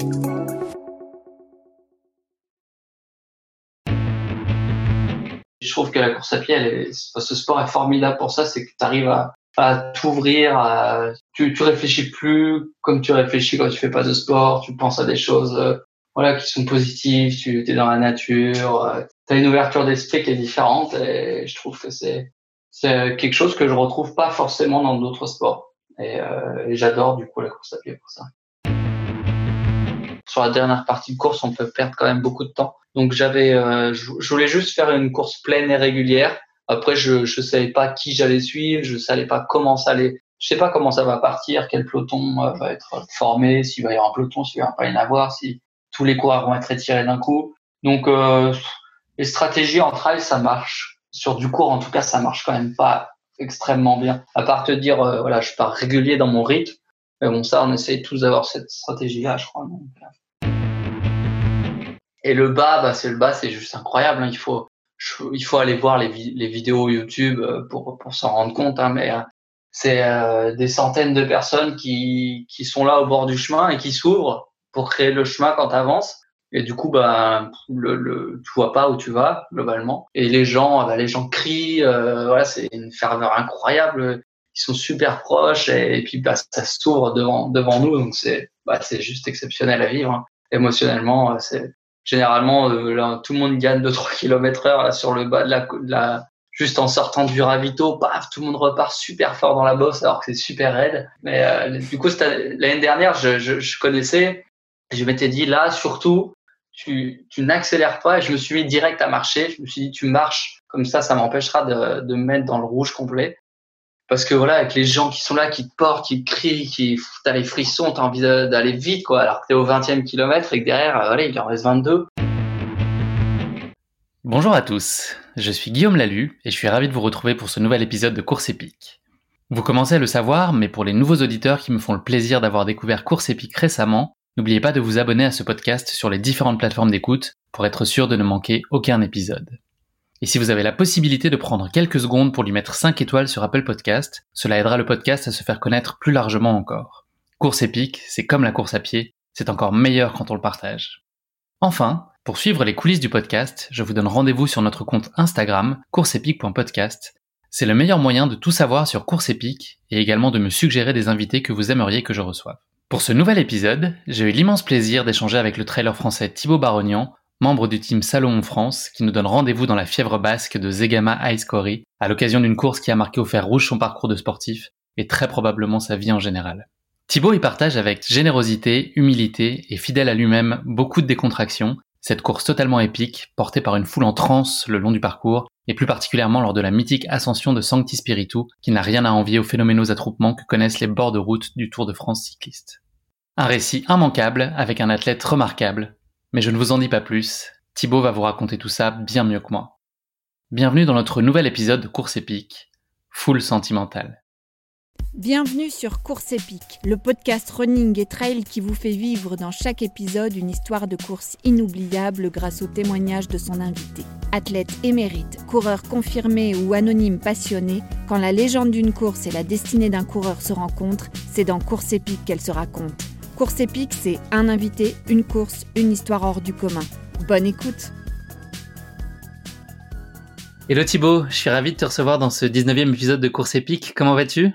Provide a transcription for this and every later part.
Je trouve que la course à pied, ce sport est formidable pour ça, c'est que tu arrives à, t'ouvrir, tu, réfléchis plus comme tu réfléchis quand tu fais pas de sport, tu penses à des choses euh, voilà qui sont positives, tu es dans la nature, euh, tu as une ouverture d'esprit qui est différente et je trouve que c'est quelque chose que je retrouve pas forcément dans d'autres sports. Et, euh, et j'adore du coup la course à pied pour ça sur la dernière partie de course, on peut perdre quand même beaucoup de temps. Donc j'avais, euh, je, voulais juste faire une course pleine et régulière. Après, je je savais pas qui j'allais suivre, je savais pas comment ça allait, je sais pas comment ça va partir, quel peloton euh, va être formé, s'il va y avoir un peloton, s'il va pas y en avoir, si tous les coureurs vont être étirés d'un coup. Donc euh, les stratégies en trail, ça marche. Sur du court, en tout cas, ça marche quand même pas extrêmement bien. À part te dire, voilà, je pars régulier dans mon rythme. Mais bon, ça, on essaye tous d'avoir cette stratégie-là, je crois. Et le bas, bah, c'est le bas, c'est juste incroyable. Hein. Il faut, il faut aller voir les, les vidéos YouTube euh, pour, pour s'en rendre compte. Hein, mais euh, c'est euh, des centaines de personnes qui, qui sont là au bord du chemin et qui s'ouvrent pour créer le chemin quand tu avances. Et du coup, bah, le, le, tu vois pas où tu vas globalement. Et les gens, bah, les gens crient. voilà, c'est une ferveur incroyable. Ils sont super proches et, puis bah, ça s'ouvre devant devant nous. Donc c'est bah, c'est juste exceptionnel à vivre. Hein. Émotionnellement, c'est généralement euh, tout le monde gagne 2-3 km heure sur le bas de la, la juste en sortant du ravito, paf, tout le monde repart super fort dans la bosse alors que c'est super raide. Mais euh, du coup, l'année dernière, je, je, je, connaissais, je m'étais dit là, surtout, tu, n'accélères pas et je me suis mis direct à marcher. Je me suis dit, tu marches comme ça, ça m'empêchera de, de me mettre dans le rouge complet parce que voilà, avec les gens qui sont là, qui te portent, qui te crient, qui t'as les frissons, t'as envie d'aller vite, quoi. Alors que t'es au 20e kilomètre et que derrière, euh, voilà, il en reste 22. Bonjour à tous, je suis Guillaume Lalu et je suis ravi de vous retrouver pour ce nouvel épisode de Course épique. Vous commencez à le savoir, mais pour les nouveaux auditeurs qui me font le plaisir d'avoir découvert Course épique récemment, n'oubliez pas de vous abonner à ce podcast sur les différentes plateformes d'écoute pour être sûr de ne manquer aucun épisode. Et si vous avez la possibilité de prendre quelques secondes pour lui mettre 5 étoiles sur Apple Podcast, cela aidera le podcast à se faire connaître plus largement encore. Course épique, c'est comme la course à pied, c'est encore meilleur quand on le partage. Enfin, pour suivre les coulisses du podcast, je vous donne rendez-vous sur notre compte Instagram, courseepique.podcast. C'est le meilleur moyen de tout savoir sur Course épique et également de me suggérer des invités que vous aimeriez que je reçoive. Pour ce nouvel épisode, j'ai eu l'immense plaisir d'échanger avec le trailer français Thibaut Barognan membre du team Salomon France, qui nous donne rendez-vous dans la fièvre basque de Zegama Ice à l'occasion d'une course qui a marqué au fer rouge son parcours de sportif et très probablement sa vie en général. Thibaut y partage avec générosité, humilité et fidèle à lui-même beaucoup de décontraction, cette course totalement épique, portée par une foule en transe le long du parcours, et plus particulièrement lors de la mythique ascension de Sancti Spiritu, qui n'a rien à envier aux phénoménaux attroupements que connaissent les bords de route du Tour de France cycliste. Un récit immanquable avec un athlète remarquable, mais je ne vous en dis pas plus, Thibaut va vous raconter tout ça bien mieux que moi. Bienvenue dans notre nouvel épisode de Course épique, Full Sentimental. Bienvenue sur Course épique, le podcast running et trail qui vous fait vivre dans chaque épisode une histoire de course inoubliable grâce au témoignage de son invité. Athlète émérite, coureur confirmé ou anonyme passionné, quand la légende d'une course et la destinée d'un coureur se rencontrent, c'est dans Course épique qu'elle se raconte. Course épique, c'est un invité, une course, une histoire hors du commun. Bonne écoute Hello Thibaut, je suis ravi de te recevoir dans ce 19e épisode de Course épique. Comment vas-tu?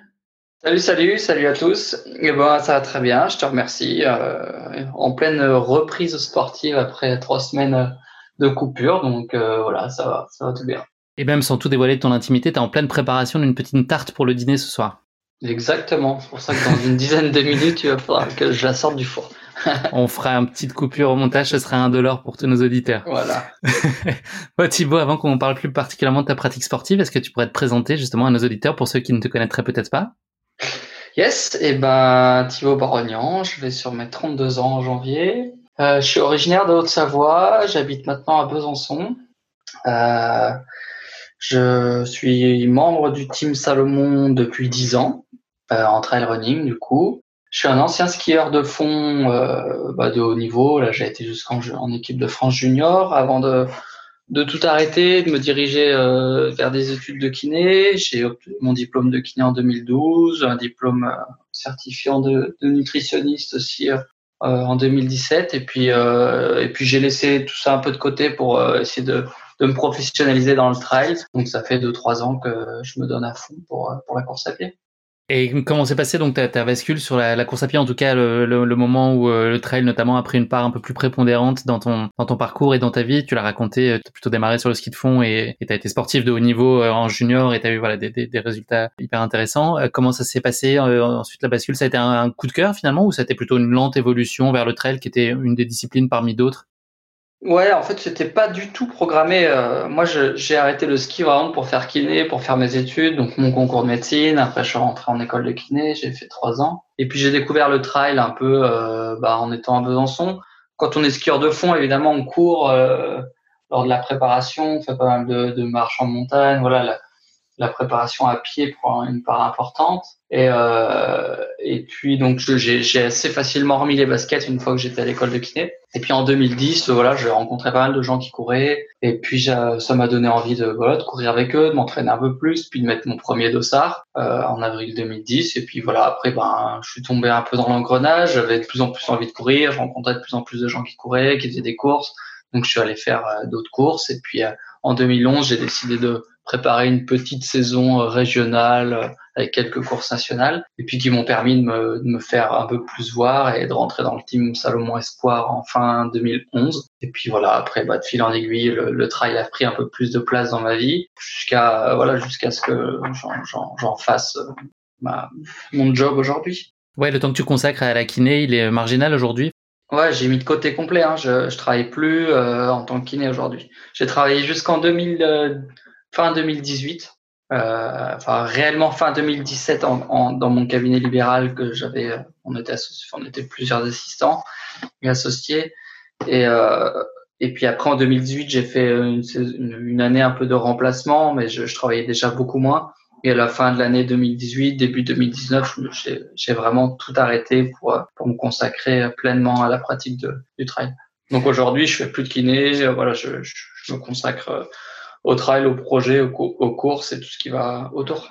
Salut, salut, salut à tous. Et eh ben, ça va très bien, je te remercie. Euh, en pleine reprise sportive après trois semaines de coupure. Donc voilà, ça va, ça va tout bien. Et même sans tout dévoiler de ton intimité, tu es en pleine préparation d'une petite tarte pour le dîner ce soir. Exactement. C'est pour ça que dans une dizaine de minutes, tu vas falloir que je la sorte du four. On fera une petite coupure au montage, ce sera un dollar pour tous nos auditeurs. Voilà. bon, Thibaut, avant qu'on parle plus particulièrement de ta pratique sportive, est-ce que tu pourrais te présenter justement à nos auditeurs pour ceux qui ne te connaîtraient peut-être pas? Yes, et eh ben Thibaut Barognan, je vais sur mes 32 ans en janvier. Euh, je suis originaire de Haute-Savoie, j'habite maintenant à Besançon. Euh, je suis membre du team Salomon depuis 10 ans, en trail running du coup. Je suis un ancien skieur de fond euh, bah, de haut niveau. Là, j'ai été jusqu'en en équipe de France junior avant de, de tout arrêter, de me diriger euh, vers des études de kiné. J'ai obtenu mon diplôme de kiné en 2012, un diplôme euh, certifiant de, de, nutritionniste aussi euh, en 2017. Et puis, euh, et puis j'ai laissé tout ça un peu de côté pour essayer de, de me professionnaliser dans le trail. Donc ça fait deux trois ans que je me donne à fond pour, pour la course à pied. Et comment s'est passé donc ta, bascule sur la, course à pied, en tout cas le, moment où euh, le trail notamment a pris une part un peu plus prépondérante dans ton dans ton parcours et dans ta vie? Tu l'as raconté, euh, tu as plutôt démarré sur le ski de fond et tu as été sportif de haut niveau euh, en junior et tu as eu voilà des, des, des, résultats hyper intéressants. comment ça s'est passé ensuite la bascule? Ça a été un, un, coup de cœur finalement ou ça a été plutôt une lente évolution vers le trail qui était une des disciplines parmi d'autres? Ouais, en fait, c'était pas du tout programmé. Euh, moi, j'ai arrêté le ski vraiment pour faire kiné, pour faire mes études, donc mon concours de médecine. Après, je suis rentré en école de kiné, j'ai fait trois ans. Et puis, j'ai découvert le trail un peu euh, bah, en étant à Besançon. Quand on est skieur de fond, évidemment, on court euh, lors de la préparation, on fait pas mal de, de marches en montagne. Voilà, préparation à pied prend une part importante. Et, euh, et puis donc j'ai assez facilement remis les baskets une fois que j'étais à l'école de kiné. Et puis en 2010, voilà, j'ai rencontré pas mal de gens qui couraient. Et puis ça m'a donné envie de, voilà, de courir avec eux, de m'entraîner un peu plus, puis de mettre mon premier dossard euh, en avril 2010. Et puis voilà, après ben je suis tombé un peu dans l'engrenage. J'avais de plus en plus envie de courir. Je rencontrais de plus en plus de gens qui couraient, qui faisaient des courses. Donc je suis allé faire euh, d'autres courses. Et puis euh, en 2011, j'ai décidé de préparer une petite saison euh, régionale euh, avec quelques courses nationales et puis qui m'ont permis de me, de me, faire un peu plus voir et de rentrer dans le team Salomon Espoir en fin 2011 et puis voilà après bah, de fil en aiguille le, le trail a pris un peu plus de place dans ma vie jusqu'à euh, voilà jusqu'à ce que j'en fasse ma, mon job aujourd'hui ouais le temps que tu consacres à la kiné il est marginal aujourd'hui Ouais, j'ai mis de côté complet. Hein. Je, je travaille plus euh, en tant que kiné aujourd'hui. J'ai travaillé jusqu'en 2000, fin 2018, euh, enfin réellement fin 2017 en, en, dans mon cabinet libéral que j'avais, euh, on était plusieurs assistants et associés. Et euh, puis après en 2018 j'ai fait une, année un peu de remplacement mais je, travaillais déjà beaucoup moins. Et à la fin de l'année 2018 début 2019 j'ai vraiment tout arrêté pour me consacrer pleinement à la pratique du trail. Donc aujourd'hui je fais plus de kiné voilà je me consacre au trail, au projet, aux, courses et tout ce qui va autour.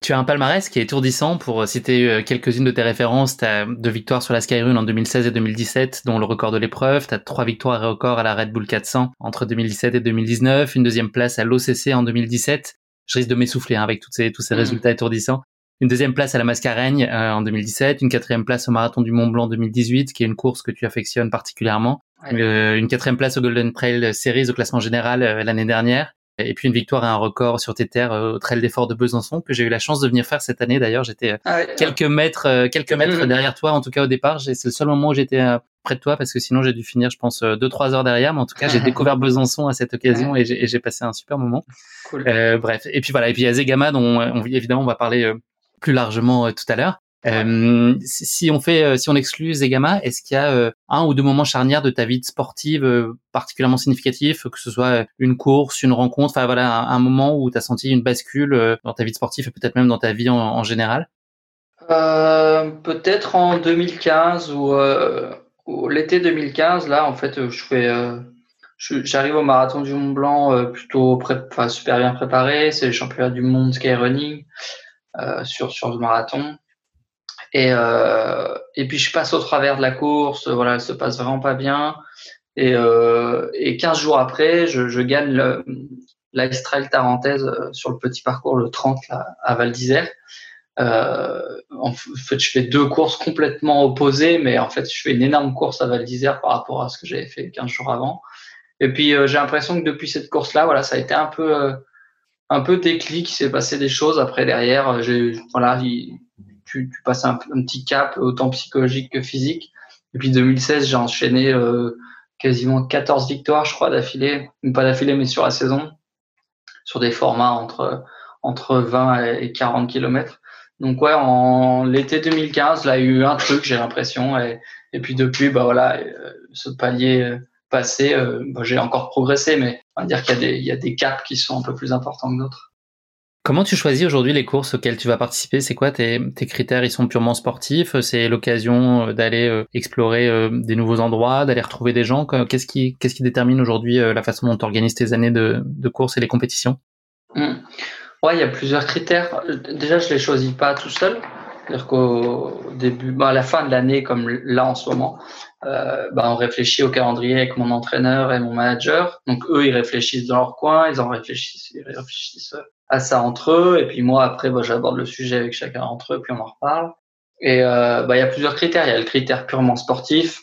Tu as un palmarès qui est étourdissant. Pour citer euh, quelques-unes de tes références, tu as deux victoires sur la Skyrun en 2016 et 2017, dont le record de l'épreuve. Tu as trois victoires et records à la Red Bull 400 entre 2017 et 2019, une deuxième place à l'OCC en 2017. Je risque de m'essouffler hein, avec tous ces, tous ces mmh. résultats étourdissants. Une deuxième place à la Mascareigne euh, en 2017, une quatrième place au Marathon du Mont Blanc 2018, qui est une course que tu affectionnes particulièrement. Euh, une quatrième place au Golden Trail Series au classement général euh, l'année dernière. Et puis une victoire et un record sur tes terres euh, au Trail d'effort de Besançon que j'ai eu la chance de venir faire cette année. D'ailleurs, j'étais ah quelques mètres, quelques mètres derrière toi. En tout cas, au départ, c'est le seul moment où j'étais près de toi parce que sinon j'ai dû finir, je pense, deux trois heures derrière. Mais en tout cas, j'ai découvert Besançon à cette occasion et j'ai passé un super moment. Cool. bref. Et puis voilà. Et puis il y a Zegama dont on, évidemment on va parler plus largement tout à l'heure. Euh, si on fait, euh, si on exclut Zegama, est-ce qu'il y a euh, un ou deux moments charnières de ta vie sportive euh, particulièrement significatifs, que ce soit une course, une rencontre, enfin voilà, un, moment où tu as senti une bascule dans ta vie sportive et peut-être même dans ta vie en, général? Peut-être en 2015 ou, l'été 2015, là en fait, je fais j'arrive au marathon du Mont Blanc plutôt enfin, super bien préparé. C'est le championnat du monde skyrunning euh, sur sur le marathon. Et, euh, et puis je passe au travers de la course, voilà, elle se passe vraiment pas bien. Et, euh, et 15 jours après, je, je gagne le, la Estrelle Tarentaise euh, sur le petit parcours, le 30 là, à Val d'Isère. Euh, en fait, je fais deux courses complètement opposées, mais en fait, je fais une énorme course à Val d'Isère par rapport à ce que j'avais fait 15 jours avant. Et puis j'ai l'impression que depuis cette course-là, voilà, ça a été un peu un peu déclic. Il s'est passé des choses après derrière. J'ai voilà, tu, tu passes un, petit cap autant psychologique que physique. Depuis 2016, j'ai enchaîné quasiment 14 victoires, je crois, d'affilée, pas d'affilée, mais sur la saison, sur des formats entre, entre 20 et 40 km. Donc ouais, en l'été 2015, là, il y a eu un truc, j'ai l'impression, et, et puis depuis, bah voilà, euh, ce palier euh, passé, euh, bah, j'ai encore progressé, mais on va dire qu'il y a des, il y a des caps qui sont un peu plus importants que d'autres. Comment tu choisis aujourd'hui les courses auxquelles tu vas participer? C'est quoi tes, tes, critères? Ils sont purement sportifs? C'est l'occasion euh, d'aller euh, explorer euh, des nouveaux endroits, d'aller retrouver des gens? Qu'est-ce qui, qu'est-ce qui détermine aujourd'hui la façon dont tu organises tes années de, de course et les compétitions? Mmh. Ouais, il y a plusieurs critères. Déjà, je les choisis pas tout seul. C'est-à-dire qu'au début, bah, à la fin de l'année, comme là en ce moment, bah, on réfléchit au calendrier avec mon entraîneur et mon manager. Donc eux, ils réfléchissent dans leur coin, ils en réfléchissent, ils réfléchissent à ça entre eux. Et puis moi, après, bah, j'aborde le sujet avec chacun d'entre eux, puis on en reparle. Et euh, bah, il y a plusieurs critères. Il y a le critère purement sportif.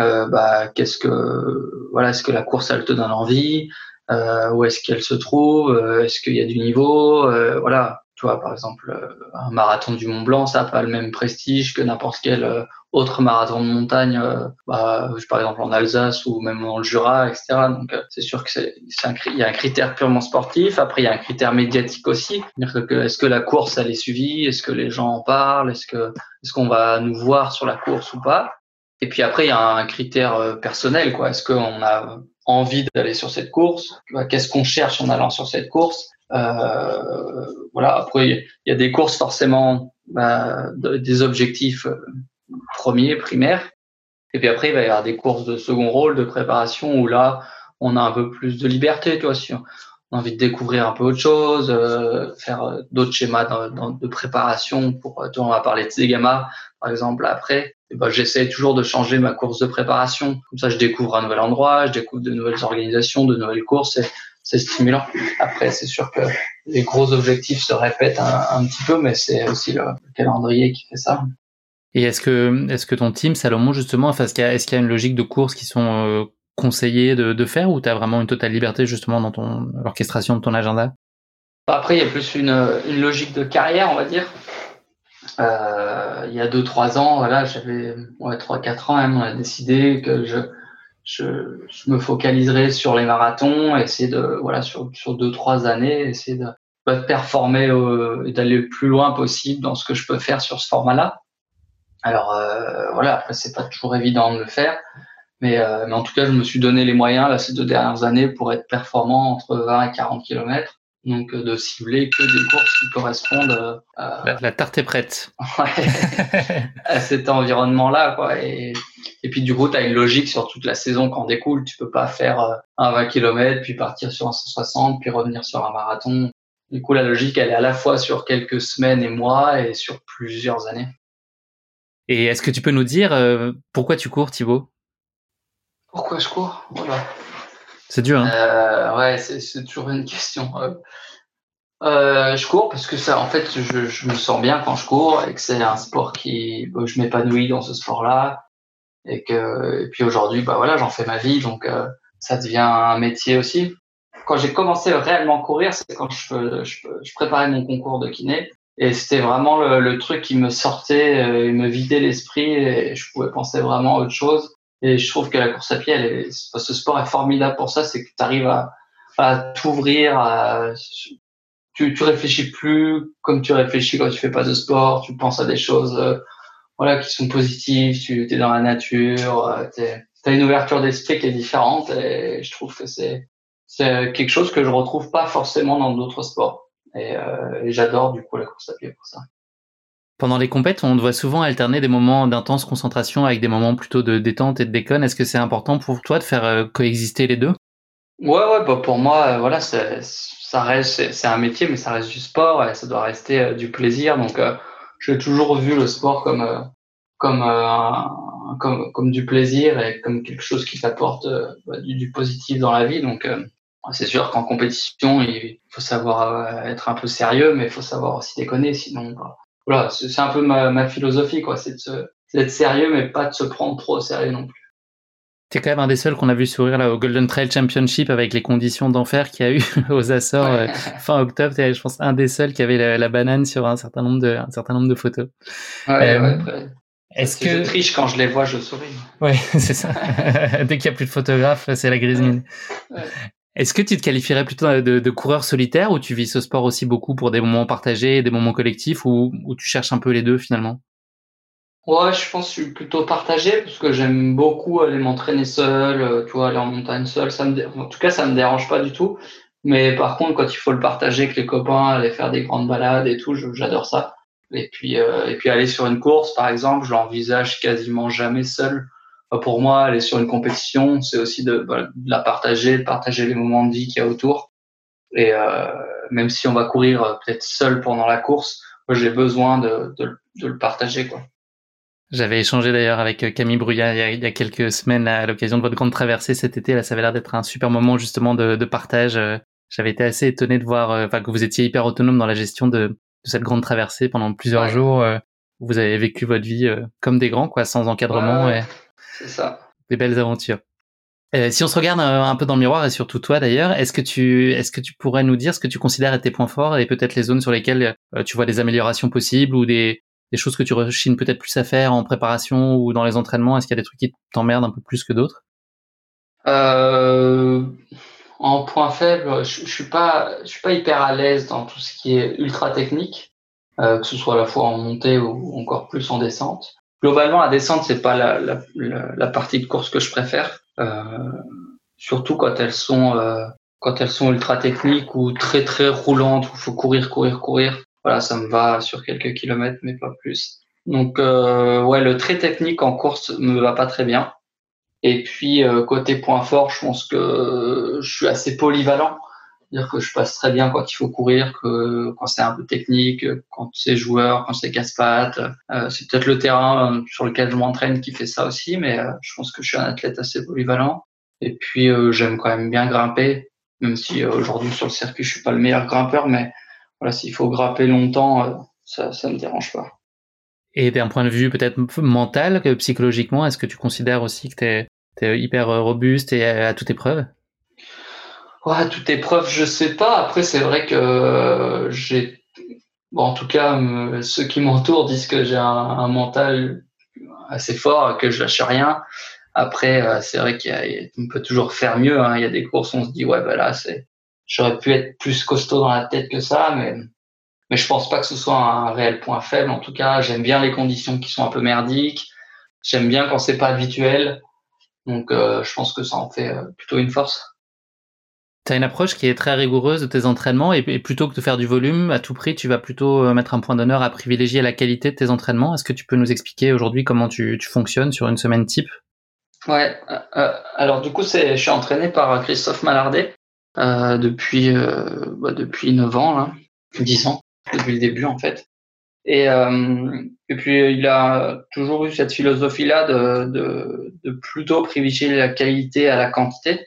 Euh, bah, qu'est-ce que voilà, est-ce que la course elle te donne envie? Euh, Où est-ce qu'elle se trouve? Est-ce qu'il y a du niveau? Voilà. Par exemple, un marathon du Mont Blanc, ça n'a pas le même prestige que n'importe quel autre marathon de montagne, euh, bah, par exemple en Alsace ou même dans le Jura, etc. Donc euh, c'est sûr que c'est, il y a un critère purement sportif. Après il y a un critère médiatique aussi. est-ce que la course elle est suivie, est-ce que les gens en parlent, est-ce est-ce qu'on va nous voir sur la course ou pas? Et puis après il y a un critère euh, personnel quoi. Est-ce qu'on a envie d'aller sur cette course? Qu'est-ce qu'on cherche en allant sur cette course? euh, voilà. Après, il y a des courses forcément, bah, des objectifs premier, primaire. Et puis après, il va y avoir des courses de second rôle, de préparation, où là, on a un peu plus de liberté, toi, si on a envie de découvrir un peu autre chose, euh, faire euh, d'autres schémas de préparation. Pour, euh, toi, on va parler de Zegama, par exemple, après. Ben, j'essaie toujours de changer ma course de préparation. Comme ça, je découvre un nouvel endroit, je découvre de nouvelles organisations, de nouvelles courses. C'est stimulant. Après, c'est sûr que les gros objectifs se répètent un, petit peu, mais c'est aussi le calendrier qui fait ça. Et est-ce que, est-ce que ton team, Salomon, justement, enfin, est-ce qu'il y, a, est-ce qu'il y a une logique de course qui sont euh, conseillées de, de, faire ou tu as vraiment une totale liberté justement dans ton l'orchestration de ton agenda? Après, il y a plus une, une logique de carrière, on va dire. Euh, il y a 2-3 ans, voilà, j'avais ouais, 3-4 ans, même, on a décidé que je, je, je, me focaliserais sur les marathons, essayer de, voilà, sur, sur 2-3 années, essayer de, de performer euh, et d'aller le plus loin possible dans ce que je peux faire sur ce format-là. Alors euh, voilà, après c'est pas toujours évident de le faire, mais, euh, mais en tout cas je me suis donné les moyens là ces deux dernières années pour être performant entre 20 et 40 km. Donc euh, de cibler que des courses qui correspondent à la, tarte est prête. à cet environnement-là quoi. Et, et puis du coup tu as une logique sur toute la saison qu'en découle. Tu peux pas faire un 20 km puis partir sur un 160 puis revenir sur un marathon. Du coup la logique elle est à la fois sur quelques semaines et mois et sur plusieurs années. Et est-ce que tu peux nous dire euh, pourquoi tu cours, Thibaut? Pourquoi je cours? Voilà. C'est dur, hein euh, Ouais, c'est toujours une question. Euh, je cours parce que ça, en fait, je, je, me sens bien quand je cours et que c'est un sport qui, bah, je m'épanouis dans ce sport-là et que, et puis aujourd'hui, bah voilà, j'en fais ma vie, donc ça devient un métier aussi. Quand j'ai commencé réellement à courir, c'est quand je, je, préparais mon concours de kiné et c'était vraiment le, le, truc qui me sortait, euh, me vidait l'esprit et je pouvais penser vraiment à autre chose. Et je trouve que la course à pied, elle est, ce sport est formidable pour ça, c'est que tu arrives à, à t'ouvrir, à, tu, tu réfléchis plus comme tu réfléchis quand tu fais pas de sport, tu penses à des choses euh, voilà qui sont positives, tu es dans la nature, euh, tu as une ouverture d'esprit qui est différente et je trouve que c'est c'est quelque chose que je retrouve pas forcément dans d'autres sports. Euh, et, j'adore du coup la course à pied pour ça. Pendant les compètes, on doit souvent alterner des moments d'intense concentration avec des moments plutôt de détente et de déconne. Est-ce que c'est important pour toi de faire euh, coexister les deux? Ouais, ouais, bah pour moi, euh, voilà, ça reste, c'est un métier, mais ça reste du sport et ça doit rester du plaisir. Donc, j'ai toujours vu le sport comme comme, comme du plaisir et comme quelque chose qui t'apporte bah, du, positif dans la vie. Donc, c'est sûr qu'en compétition, il faut savoir euh, être un peu sérieux, mais il faut savoir aussi déconner, sinon, bah, voilà, c'est un peu ma, ma philosophie, quoi. C'est d'être sérieux, mais pas de se prendre trop au sérieux non plus. es quand même un des seuls qu'on a vu sourire là au Golden Trail Championship avec les conditions d'enfer qu'il y a eu aux Açores euh, fin octobre. es, je pense, un des seuls qui avait la, banane sur un certain nombre de, un certain nombre de photos. Ouais, ouais, Est-ce que je triche quand je les vois, je souris. Ouais, c'est ça. Dès qu'il y a plus de photographes, c'est la grise mine. Est-ce que tu te qualifierais plutôt de, coureur solitaire ou tu vis ce sport aussi beaucoup pour des moments partagés, des moments collectifs ou, ou tu cherches un peu les deux finalement? Ouais, je pense que je suis plutôt partagé parce que j'aime beaucoup aller m'entraîner seul, euh, tu vois, aller en montagne seul. Ça me, en tout cas, ça me dérange pas du tout. Mais par contre, quand il faut le partager avec les copains, aller faire des grandes balades et tout, j'adore ça. Et puis, euh, et puis aller sur une course, par exemple, je l'envisage quasiment jamais seul pour moi, aller sur une compétition, c'est aussi de, de, la partager, de partager les moments de vie qu'il y a autour. Et euh, même si on va courir euh, peut-être seul pendant la course, j'ai besoin de, de, de, le partager. quoi. J'avais échangé d'ailleurs avec euh, Camille Bruyat il y a, quelques semaines à l'occasion de votre grande traversée cet été. Là, ça avait l'air d'être un super moment justement de, de partage. Euh, j'avais été assez étonné de voir enfin, que vous étiez hyper autonome dans la gestion de, de cette grande traversée pendant plusieurs jours. vous avez vécu votre vie comme des grands, quoi, sans encadrement. Ouais, c'est ça. Des belles aventures. Euh, si on se regarde euh, un peu dans le miroir et surtout toi d'ailleurs, est-ce que tu est-ce que tu pourrais nous dire ce que tu considères être tes points forts et peut-être les zones sur lesquelles euh, tu vois des améliorations possibles ou des, des choses que tu rechines peut-être plus à faire en préparation ou dans les entraînements? Est-ce qu'il y a des trucs qui t'emmerdent un peu plus que d'autres? Euh, En point faible, je, je suis pas je suis pas hyper à l'aise dans tout ce qui est ultra technique, que ce soit à la fois en montée ou encore plus en descente globalement, la descente, c'est pas la, partie de course que je préfère, euh, surtout quand elles sont euh, quand elles sont ultra techniques ou très très roulantes où faut courir, courir, courir. Voilà, ça me va sur quelques kilomètres, mais pas plus. Donc euh, ouais, le très technique en course me va pas très bien. Et puis euh, côté point fort, je pense que je suis assez polyvalent dire que je passe très bien quand il faut courir, que quand c'est un peu technique, quand c'est joueur, quand c'est casse-pattes. Euh, c'est peut-être le terrain euh, sur lequel je m'entraîne qui fait ça aussi, mais euh, je pense que je suis un athlète assez polyvalent. Et puis j'aime quand même bien grimper, même si aujourd'hui sur le circuit je suis pas le meilleur grimpeur, mais voilà, s'il faut grimper longtemps, ça, ça me dérange pas. Et d'un point de vue peut-être mental, que psychologiquement, est-ce que tu considères aussi que tu es, hyper robuste et à toute épreuve? Ouais, toute épreuve, je sais pas. Après, c'est vrai que euh, j'ai, bon, en tout cas, ceux qui m'entourent disent que j'ai un, mental assez fort, que je lâche rien. Après, euh, c'est vrai qu'on peut toujours faire mieux. Hein. Il y a des courses, on se dit ouais, bah là, c'est, j'aurais pu être plus costaud dans la tête que ça, mais mais je pense pas que ce soit un réel point faible. En tout cas, j'aime bien les conditions qui sont un peu merdiques. J'aime bien quand c'est pas habituel. Donc, euh, je pense que ça en fait plutôt une force. Tu as une approche qui est très rigoureuse de tes entraînements et, plutôt que de faire du volume, à tout prix, tu vas plutôt euh, mettre un point d'honneur à privilégier la qualité de tes entraînements. Est-ce que tu peux nous expliquer aujourd'hui comment tu, tu, fonctionnes sur une semaine type? Ouais, euh, euh alors du coup, c'est, je suis entraîné par Christophe Malardet euh, depuis bah, depuis 9 ans, là, 10 ans, depuis le début en fait. Et, et puis il a toujours eu cette philosophie-là de, de, de plutôt privilégier la qualité à la quantité.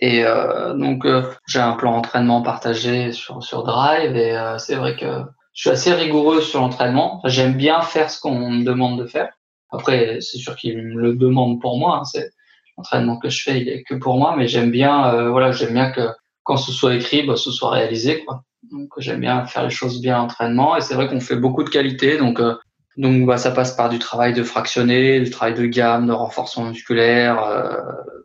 Et euh, donc euh, j'ai un plan d'entraînement partagé sur sur Drive et euh, c'est vrai que je suis assez rigoureux sur l'entraînement. J'aime bien faire ce qu'on me demande de faire. Après, c'est sûr qu'il me le demande pour moi. Hein. C'est l'entraînement que je fais, il est que pour moi, mais j'aime bien, euh, voilà, j'aime bien que quand ce soit écrit, bah, ce soit réalisé, quoi. Donc j'aime bien faire les choses bien en entraînement et c'est vrai qu'on fait beaucoup de qualité, donc donc bah, ça passe par du travail de fractionné, du travail de gamme, de renforcement musculaire.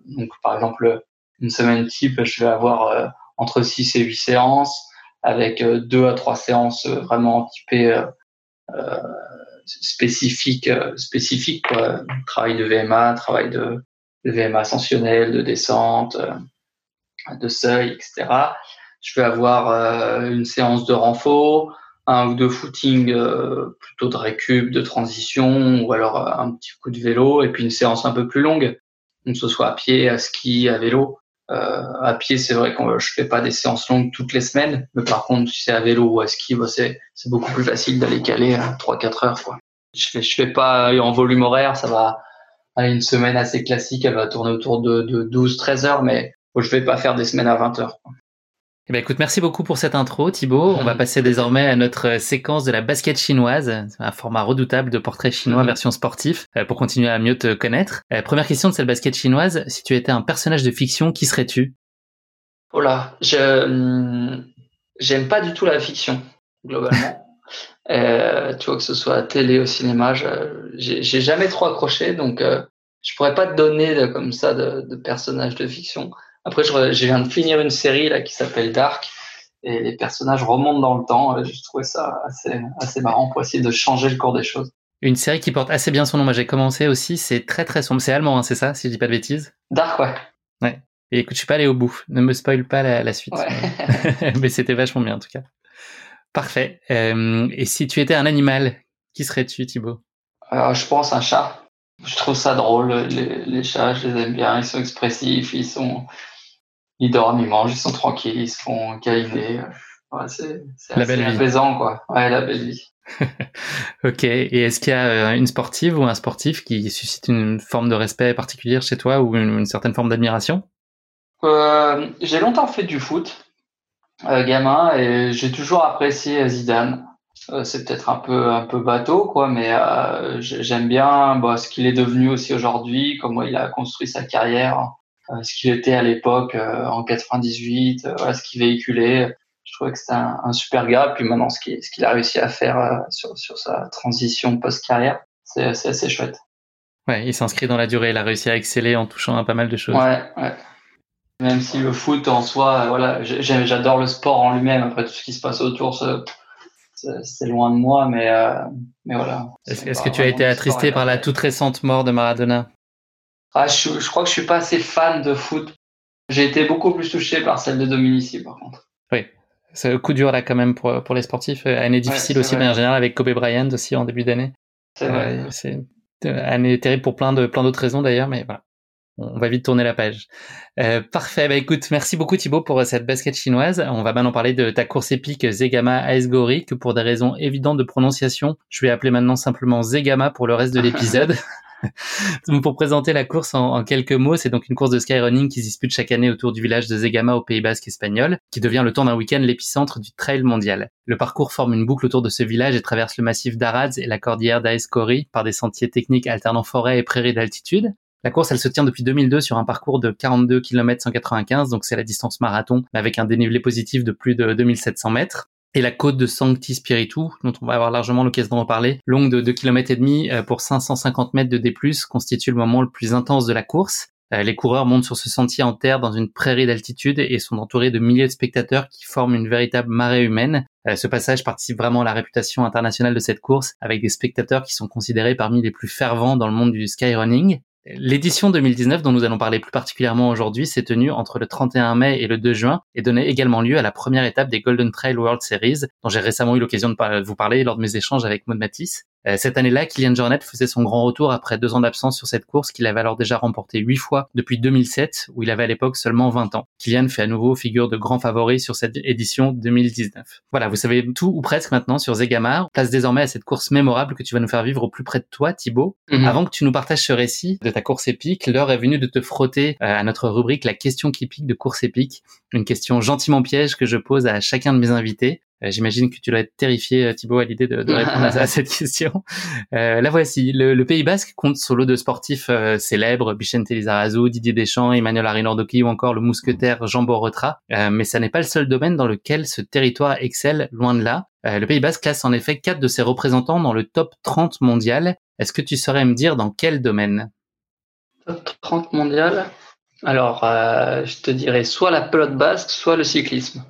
donc par exemple une semaine type, je vais avoir euh, entre 6 et 8 séances avec euh, deux à trois séances euh, vraiment typées euh, spécifiques, spécifiques quoi. Travail de VMA, travail de, VMA ascensionnel, de descente, de seuil, etc. Je vais avoir une séance de renfort, un ou deux footing plutôt de récup, de transition, ou alors un petit coup de vélo, et puis une séance un peu plus longue, donc ce soit à pied, à ski, à vélo. Euh, à pied, c'est vrai que je fais pas des séances longues toutes les semaines, mais par contre, si c'est à vélo ou à ski, bah, c'est beaucoup plus facile d'aller caler à 3-4 heures. Quoi. Je fais je fais pas en volume horaire, ça va aller une semaine assez classique, elle va tourner autour de, de 12-13 heures, mais je vais pas faire des semaines à 20 heures. Eh ben, écoute, merci beaucoup pour cette intro, Thibaut. On va passer désormais à notre séquence de la basket chinoise, un format redoutable de portrait chinois version sportif, euh, pour continuer à mieux te connaître. Euh, première question de cette basket chinoise, si tu étais un personnage de fiction, qui serais-tu? Oh là, je hum, j'aime pas du tout la fiction, globalement. euh, tu vois, que ce soit à télé, au cinéma, j'ai jamais trop accroché, donc euh, je pourrais pas te donner de, comme ça de, de personnage de fiction. Après, je, je, viens de finir une série là qui s'appelle Dark et les personnages remontent dans le temps. Euh, j'ai trouvé ça assez, assez marrant pour essayer de changer le cours des choses. Une série qui porte assez bien son nom. Moi, j'ai commencé aussi. C'est très très sombre. C'est allemand, hein, c'est ça, si je dis pas de bêtises? Dark, ouais. Ouais. Et écoute, je suis pas allé au bout. Ne me spoil pas la, la suite. Ouais. Mais c'était vachement bien en tout cas. Parfait. Euh, et si tu étais un animal, qui serais-tu, Thibaut? Alors, Je pense un chat. Je trouve ça drôle. Les, les, chats, je les aime bien. Ils sont expressifs. Ils sont ils dorment, ils mangent, ils sont tranquilles, ils se font câliner. Ouais, c'est vie. apaisant, quoi. Ouais, la belle vie. ok. Et est-ce qu'il y a euh, une sportive ou un sportif qui suscite une forme de respect particulière chez toi ou une, une certaine forme d'admiration? Euh, J'ai longtemps fait du foot, euh, gamin, et j'ai toujours apprécié Zidane. Euh, c'est peut-être un peu un peu bateau, quoi, mais j'aime bien bah, ce qu'il est devenu aussi aujourd'hui, comment il a construit sa carrière ce qu'il était à l'époque euh, en 98, euh, voilà, ce qu'il véhiculait. Je trouvais que c'était un, un, super gars. Puis maintenant, ce qu'il a réussi à faire sur, sur sa transition post-carrière, c'est assez chouette. Ouais, il s'inscrit dans la durée. Il a réussi à exceller en touchant à pas mal de choses. Ouais, ouais. Même si le foot en soi, voilà, j'adore le sport en lui-même. Après tout ce qui se passe autour, c'est loin de moi, mais, euh, mais voilà. Est-ce est que tu as été attristé par la toute récente mort de Maradona? Ah, je, je, crois que je suis pas assez fan de foot. J'ai été beaucoup plus touché par celle de Dominici, par contre. Oui, c'est un coup dur là quand même pour, pour les sportifs. Euh, année difficile ouais, aussi, mais en général avec Kobe Bryant aussi en début d'année. C'est vrai. Euh, c'est année terrible pour plein de plein d'autres raisons d'ailleurs, mais voilà. On va vite tourner la page. Euh, parfait. Bah écoute, merci beaucoup Thibaut pour cette basket chinoise. On va maintenant parler de ta course épique Zegama Aesgori que pour des raisons évidentes de prononciation, je vais appeler maintenant simplement Zegama pour le reste de l'épisode. pour présenter la course en, quelques mots, c'est donc une course de skyrunning qui se dispute chaque année autour du village de Zegama au Pays Basque espagnol, qui devient le temps d'un week-end l'épicentre du trail mondial. Le parcours forme une boucle autour de ce village et traverse le massif d'Aradz et la cordillère d'Aescori par des sentiers techniques alternant forêt et prairies d'altitude. La course, elle se tient depuis 2002 sur un parcours de 42 km 195, donc c'est la distance marathon, avec un dénivelé positif de plus de 2700 mètres et la côte de Sancti Spiritu, dont on va avoir largement l'occasion d'en parler, longue de 2 km et demi euh, pour 550 mètres de D+, constitue le moment le plus intense de la course. Euh, les coureurs montent sur ce sentier en terre dans une prairie d'altitude et sont entourés de milliers de spectateurs qui forment une véritable marée humaine. Euh, ce passage participe vraiment à la réputation internationale de cette course, avec des spectateurs qui sont considérés parmi les plus fervents dans le monde du skyrunning. L'édition 2019 dont nous allons parler plus particulièrement aujourd'hui s'est tenue entre le 31 mai et le 2 juin et donnait également lieu à la première étape des Golden Trail World Series dont j'ai récemment eu l'occasion de vous parler lors de mes échanges avec Maud Matisse. Euh, cette année-là, Kylian Jornet faisait son grand retour après deux ans d'absence sur cette course qu'il avait alors déjà remporté huit fois depuis 2007, où il avait à l'époque seulement 20 ans. Kylian fait à nouveau figure de grand favori sur cette édition 2019. Voilà, vous savez tout ou presque maintenant sur Zegamar. Place désormais à cette course mémorable que tu vas nous faire vivre au plus près de toi, Thibaut. Mm -hmm. Avant que tu nous partages ce récit de ta course épique, l'heure est venue de te frotter euh, à notre rubrique La question qui pique de course épique. Une question gentiment piège que je pose à chacun de mes invités. Euh, j'imagine que tu dois être terrifié, euh, Thibaut, à l'idée de, de, répondre à, cette question. Euh, la voici. Le, le, Pays Basque compte son lot de sportifs euh, célèbres, Bichente Lizarazu, Didier Deschamps, Emmanuel Arinordoki ou encore le mousquetaire Jean Borotra. Euh, mais ça n'est pas le seul domaine dans lequel ce territoire excelle, loin de là. le Pays Basque classe en effet quatre de ses représentants dans le top 30 mondial. Est-ce que tu saurais me dire dans quel domaine? Top 30 mondial? Alors, je te dirais soit la pelote basque, soit le cyclisme.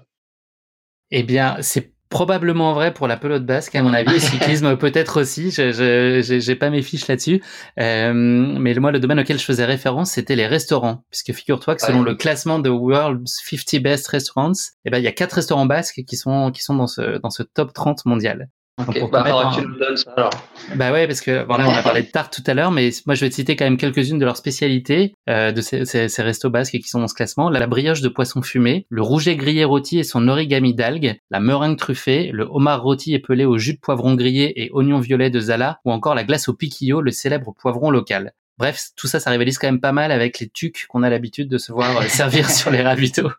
Eh bien, c'est probablement vrai pour la pelote basque, à mon avis. cyclisme peut-être aussi. Je j'ai pas mes fiches là-dessus. Euh, mais moi, le domaine auquel je faisais référence, c'était les restaurants. Puisque figure-toi que selon ouais. le classement de World's 50 Best Restaurants, eh ben, il y a quatre restaurants basques qui sont, qui sont dans ce, dans ce top 30 mondial. Okay, bah, alors, tu nous donnes ça alors. Bah ouais, parce que voilà, on a parlé de tarte tout à l'heure, mais moi je vais te citer quand même quelques-unes de leurs spécialités euh, de ces, ces, ces, restos basques qui sont dans ce classement. La, la brioche de poisson fumé, le rouget grillé rôti et son origami d'algues, la meringue truffée, le homard rôti épelé au jus de poivron grillé et oignon violet de Zala, ou encore la glace au piquillo, le célèbre poivron local. Bref, tout ça, ça rivalise quand même pas mal avec les tucs qu'on a l'habitude de se voir servir sur les ravitaux.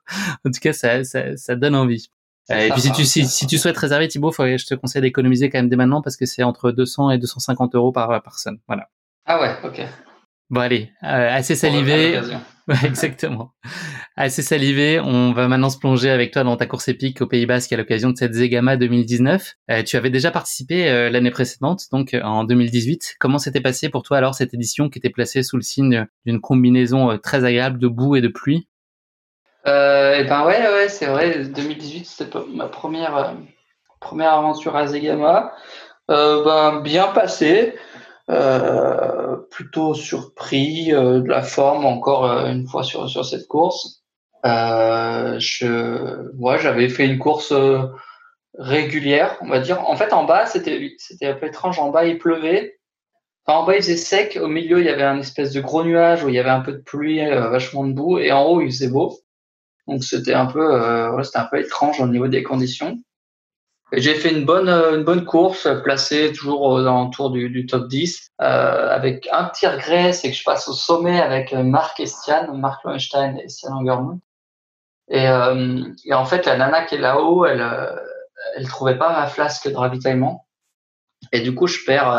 En tout cas, ça, ça, ça donne envie. Et puis si tu, si, si, tu souhaites réserver Thibaut, faut, je te conseille d'économiser quand même dès maintenant parce que c'est entre 200 et 250 euros par personne. Voilà. Ah ouais, ok. Bon allez, euh, assez salivé. Ouais, exactement. Assez salivé. On va maintenant se plonger avec toi dans ta course épique au Pays Basque à l'occasion de cette Zegama 2019. Euh, tu avais déjà participé euh, l'année précédente, donc en 2018. Comment s'était passé pour toi alors cette édition qui était placée sous le signe d'une combinaison très agréable de boue et de pluie? Euh, Et ben ouais, ouais, c'est vrai. 2018, c'était ma première première aventure à Zegama. ben bien passé. Euh, plutôt surpris euh, de la forme encore euh, une fois sur, sur cette course. je, ouais, j'avais fait une course régulière, on va dire. En fait, en bas, c'était c'était un peu étrange. En bas, il pleuvait. Enfin, en bas, il faisait sec. Au milieu, il y avait un espèce de gros nuage où il y avait un peu de pluie, vachement de boue. Et en haut, il faisait beau. Donc, c'était un peu, ouais, c'était un peu étrange au niveau des conditions. J'ai fait une bonne, euh, une bonne course, placée toujours aux alentours du, du top 10, euh, avec un petit regret, c'est que je passe au sommet avec euh, Marc Estienne, Marc Lowenstein et Estienne Angermont. Et, euh, et, en fait, la nana qui est là-haut, elle, euh, elle trouvait pas ma flasque de ravitaillement. Et du coup, je perds,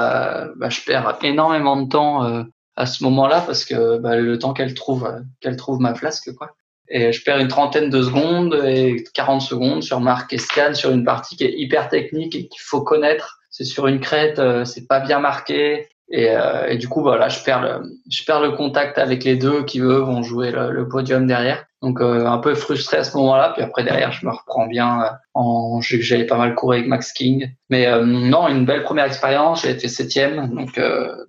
bah, je perds énormément de temps à ce moment-là parce que bah, le temps qu'elle trouve, qu'elle trouve ma flasque, quoi. Et je perds une trentaine de secondes et 40 secondes sur marque et scan sur une partie qui est hyper technique et qu'il faut connaître. C'est sur une crête, euh, c'est pas bien marqué. Et, euh, et, du coup, voilà, je perds le, je perds le contact avec les deux qui eux vont jouer le, podium derrière. Donc euh, un peu frustré à ce moment-là. Puis après derrière, je me reprends bien. en, j'allais pas mal courir avec Max King. Mais non, une belle première expérience. J'ai été septième, donc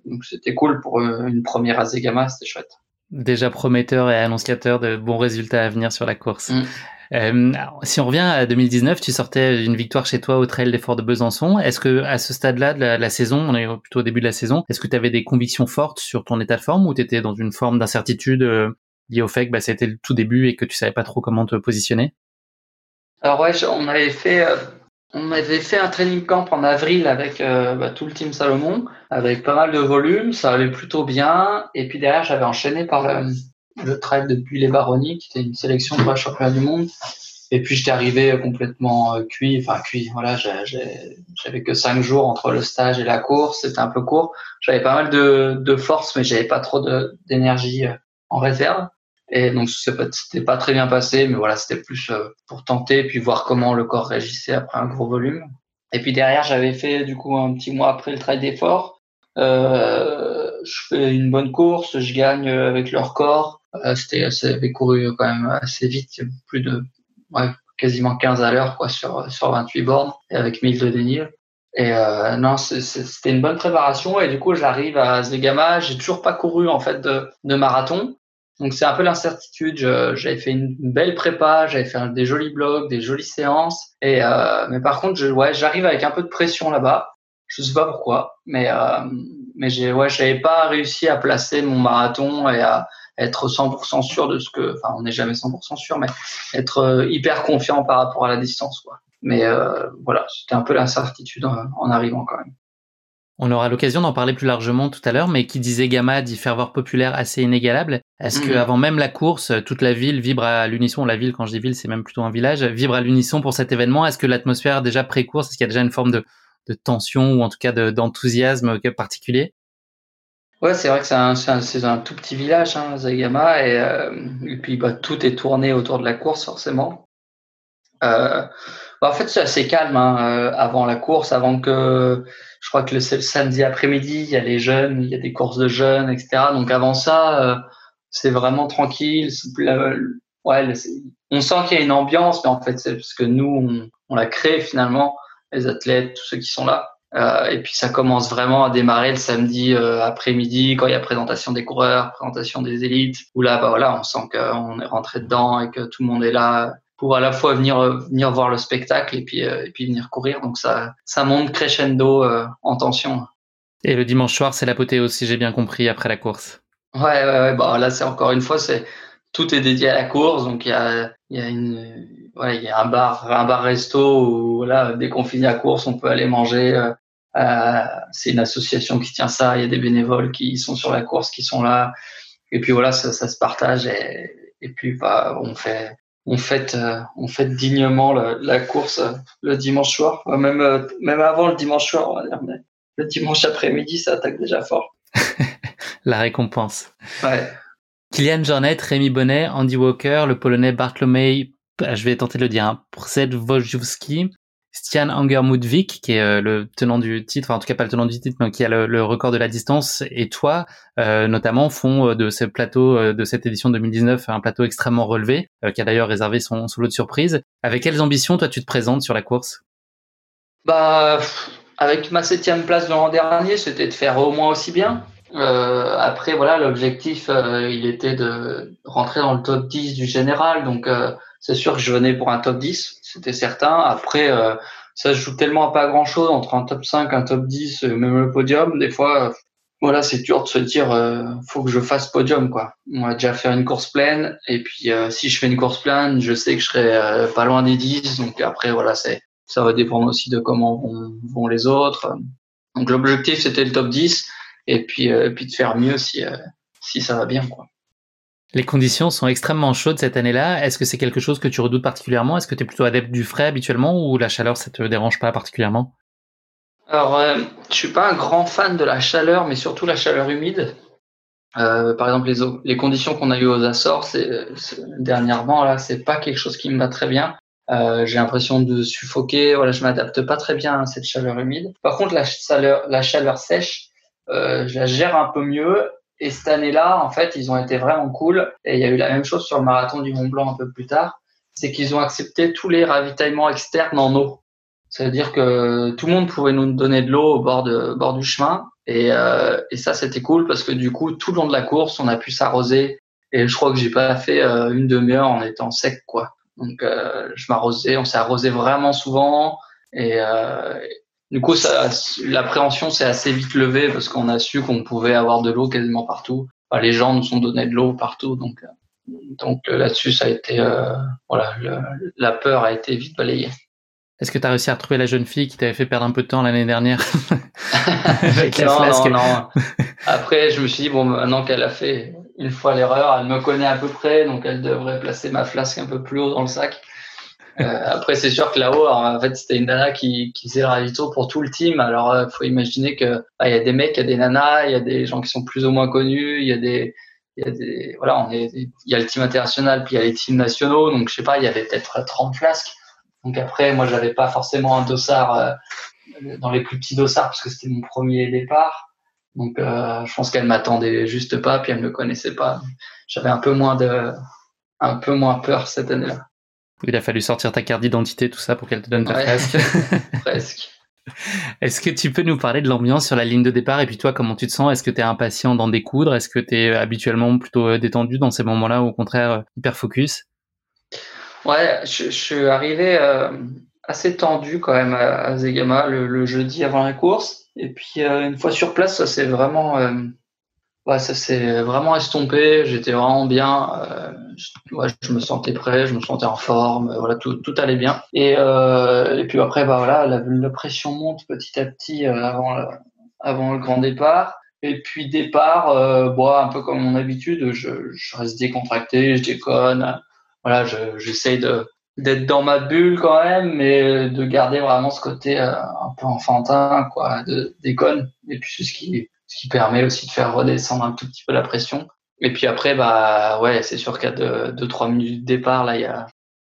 donc c'était cool pour une première Azegama, c'était chouette déjà prometteur et annonciateur de bons résultats à venir sur la course. Mm. Euh, si on revient à 2019, tu sortais d'une victoire chez toi au Trail des Forts de Besançon. Est-ce que à ce stade-là de la, saison, on est plutôt au début de la saison, est-ce que tu avais des convictions fortes sur ton état de forme ou tu étais dans une forme d'incertitude euh, liée au fait que bah, c'était le tout début et que tu savais pas trop comment te positionner? Alors ouais, on avait fait euh, on avait fait un training camp en avril avec euh, bah, tout le team Salomon, avec pas mal de volume, ça allait plutôt bien. Et puis derrière, j'avais enchaîné par le, le trail depuis les Baronnies, qui était une sélection pour la championnat du monde. Et puis j'étais arrivé complètement euh, cuit, enfin cuit. Voilà, j'avais que cinq jours entre le stage et la course, c'était un peu court. J'avais pas mal de, de force, mais j'avais pas trop d'énergie euh, en réserve. Et donc, c'était pas très bien passé, mais voilà, c'était plus euh, pour tenter, puis voir comment le corps réagissait après un gros volume. Et puis derrière, j'avais fait du coup un petit mois après le trail d'effort. Euh, je fais une bonne course, je gagne avec leur corps. Euh, c'était, ça avait couru quand même assez vite, plus de ouais, quasiment 15 à l'heure quoi sur sur 28 bornes et avec 1000 de dénivelé. Et euh, non, c'était une bonne préparation et du coup j'arrive à Zegama. J'ai toujours pas couru en fait de, de marathon, donc c'est un peu l'incertitude. J'avais fait une belle prépa, j'avais fait des jolis blogs, des jolies séances. Et euh, mais par contre, je, ouais, j'arrive avec un peu de pression là-bas. Je sais pas pourquoi, mais euh, mais j'ai ouais, j'avais pas réussi à placer mon marathon et à être 100% sûr de ce que, enfin, on n'est jamais 100% sûr, mais être euh, hyper confiant par rapport à la distance, quoi. Mais euh, voilà, c'était un peu l'incertitude en arrivant quand même. On aura l'occasion d'en parler plus largement tout à l'heure, mais qui disait Gamma dit ferveur populaire assez inégalable. Est-ce que mhm. avant même la course, toute la ville vibre à l'unisson? La ville, quand je dis ville, c'est même plutôt un village, vibre à l'unisson pour cet événement. Est-ce que l'atmosphère déjà pré-course, est-ce qu'il y a déjà une forme de, tension ou en tout cas d'enthousiasme particulier? Ouais, c'est vrai que c'est un, tout petit village, hein, Zagama, et, euh, et puis bah, tout est tourné autour de la course forcément. Euh, bah, en fait, c'est assez calme hein, euh, avant la course, avant que je crois que le, samedi après-midi, il y a les jeunes, il y a des courses de jeunes, etc. Donc avant ça, euh, c'est vraiment tranquille. Ouais, on sent qu'il y a une ambiance, mais en fait, c'est parce que nous, on, l'a créé finalement, les athlètes, tous ceux qui sont là. Euh, et puis ça commence vraiment à démarrer le samedi euh, après-midi quand il y a présentation des coureurs, présentation des élites. Où là, bah voilà, on sent qu'on est rentré dedans et que tout le monde est là pour à la fois venir venir voir le spectacle et puis euh, et puis venir courir. Donc ça ça monte crescendo euh, en tension. Et le dimanche soir, c'est l'apothéose, si j'ai bien compris, après la course. Ouais, ouais, ouais. Bah, là, c'est encore une fois, c'est tout est dédié à la course. Donc il y a il y a une ouais, il y a un bar un bar resto où voilà dès qu'on finit la course, on peut aller manger euh, Euh, c'est une association qui tient ça. Il y a des bénévoles qui sont sur la course, qui sont là. Et puis voilà, ça, ça se partage et, et puis bah, on fait on fête euh, on fête dignement la, la course euh, le dimanche soir, même euh, même avant le dimanche soir, on va dire. Mais le dimanche après-midi, ça attaque déjà fort. la récompense. Ouais. Kylian Jornet, Rémi Bonnet, Andy Walker, le Polonais Bartlomiej, je vais tenter de le dire, hein, Przed Wojciechowski, Stian Angermudvik, qui est euh, le tenant du titre, enfin, en tout cas pas le tenant du titre, mais qui a le, record de la distance, et toi, euh, notamment, font euh, de ce plateau, de cette édition 2019, un plateau extrêmement relevé, qui a d'ailleurs réservé son, lot de surprise. Avec quelles ambitions, toi, tu te présentes sur la course? Bah, avec ma septième place l'an dernier, c'était de faire au moins aussi bien. Après, voilà, l'objectif, il était de rentrer dans le top 10 du général. Donc, c'est sûr que je venais pour un top 10 c'était certain. Après, euh, ça se joue tellement à pas grand chose entre un top 5, un top 10, euh, même le podium. Des fois, euh, voilà, c'est dur de se dire, faut que je fasse podium, quoi. On va déjà faire une course pleine, et puis si je fais une course pleine, je sais que je serai pas loin des 10. Donc après, voilà, c'est, ça va dépendre aussi de comment vont, vont les autres. Donc l'objectif, c'était le top 10, et puis, et puis de faire mieux si, si ça va bien, quoi. Les conditions sont extrêmement chaudes cette année-là. Est-ce que c'est quelque chose que tu redoutes particulièrement? Est-ce que tu es plutôt adepte du frais habituellement ou la chaleur, ça te dérange pas particulièrement? Alors, euh, je suis pas un grand fan de la chaleur, mais surtout la chaleur humide. Euh, par exemple, les, conditions qu'on a eues aux Açores, c'est, dernièrement là, c'est pas quelque chose qui me va très bien. Euh, j'ai l'impression de suffoquer. Voilà, je m'adapte pas très bien à cette chaleur humide. Par contre, la chaleur, la chaleur sèche, euh, je la gère un peu mieux et cette année-là, en fait, ils ont été vraiment cool. Et il y a eu la même chose sur le marathon du Mont Blanc un peu plus tard. C'est qu'ils ont accepté tous les ravitaillements externes en eau. C'est-à-dire que tout le monde pouvait nous donner de l'eau au bord, de, bord du chemin. Et, euh, et ça, c'était cool parce que du coup, tout le long de la course, on a pu s'arroser. Et je crois que j'ai pas fait euh, une demi-heure en étant sec, quoi. Donc, euh, je m'arrosais. On s'est arrosé vraiment souvent. Et, euh, du coup, l'appréhension s'est assez vite levée parce qu'on a su qu'on pouvait avoir de l'eau quasiment partout. les gens nous ont donné de l'eau partout, donc euh, donc euh, là-dessus, ça a été euh, voilà, la peur a été vite balayée. Est-ce que tu as réussi à retrouver la jeune fille qui t'avait fait perdre un peu de temps l'année dernière non, non, non. Après, je me suis dit bon, maintenant qu'elle a fait une fois l'erreur, elle me connaît à peu près, donc elle devrait placer ma flasque un peu plus haut dans le sac. Euh, après, c'est sûr que là-haut, en fait, c'était une nana qui, qui faisait le ravito pour tout le team. Alors, il euh, faut imaginer que bah, il y a des mecs, il y a des nanas, il y a des gens qui sont plus ou moins connus, il y a des, il y a des, voilà, il y a le team international, puis il y a les teams nationaux. Donc, je sais pas, il y avait peut-être 30 flasques. Donc après, moi, j'avais pas forcément un dossard euh, dans les plus petits dossards parce que c'était mon premier départ. Donc, euh, je pense qu'elle m'attendait juste pas, puis elle me connaissait pas. J'avais un peu moins de, un peu moins peur cette année-là. Il a fallu sortir ta carte d'identité, tout ça, pour qu'elle te donne ta flasque. Presque. Est-ce que tu peux nous parler de l'ambiance sur la ligne de départ? Et puis toi, comment tu te sens? Est-ce que tu es impatient d'en découdre? Est-ce que tu es habituellement plutôt euh, détendu dans ces moments-là ou au contraire euh, hyper focus? Ouais, je, suis arrivé euh, assez tendu quand même à, Zegama le, jeudi avant la course. Et puis une fois sur place, ça s'est vraiment ouais, ça s'est vraiment estompé. J'étais vraiment bien. Euh, je, ouais, je me sentais prêt, je me sentais en forme. Voilà, tout, tout allait bien. Et, euh, et puis après, bah voilà, la, la pression monte petit à petit euh, avant, le, avant le grand départ. Et puis départ, euh, bon, un peu comme mon habitude, je, je reste décontracté, je déconne. Voilà, j'essaye de d'être dans ma bulle quand même, mais de garder vraiment ce côté euh, un peu enfantin, quoi, de déconne. Et puis c'est ce qui ce qui permet aussi de faire redescendre un tout petit peu la pression. Et puis après, bah ouais, c'est sûr qu'à deux, deux, trois minutes de départ, là, y a,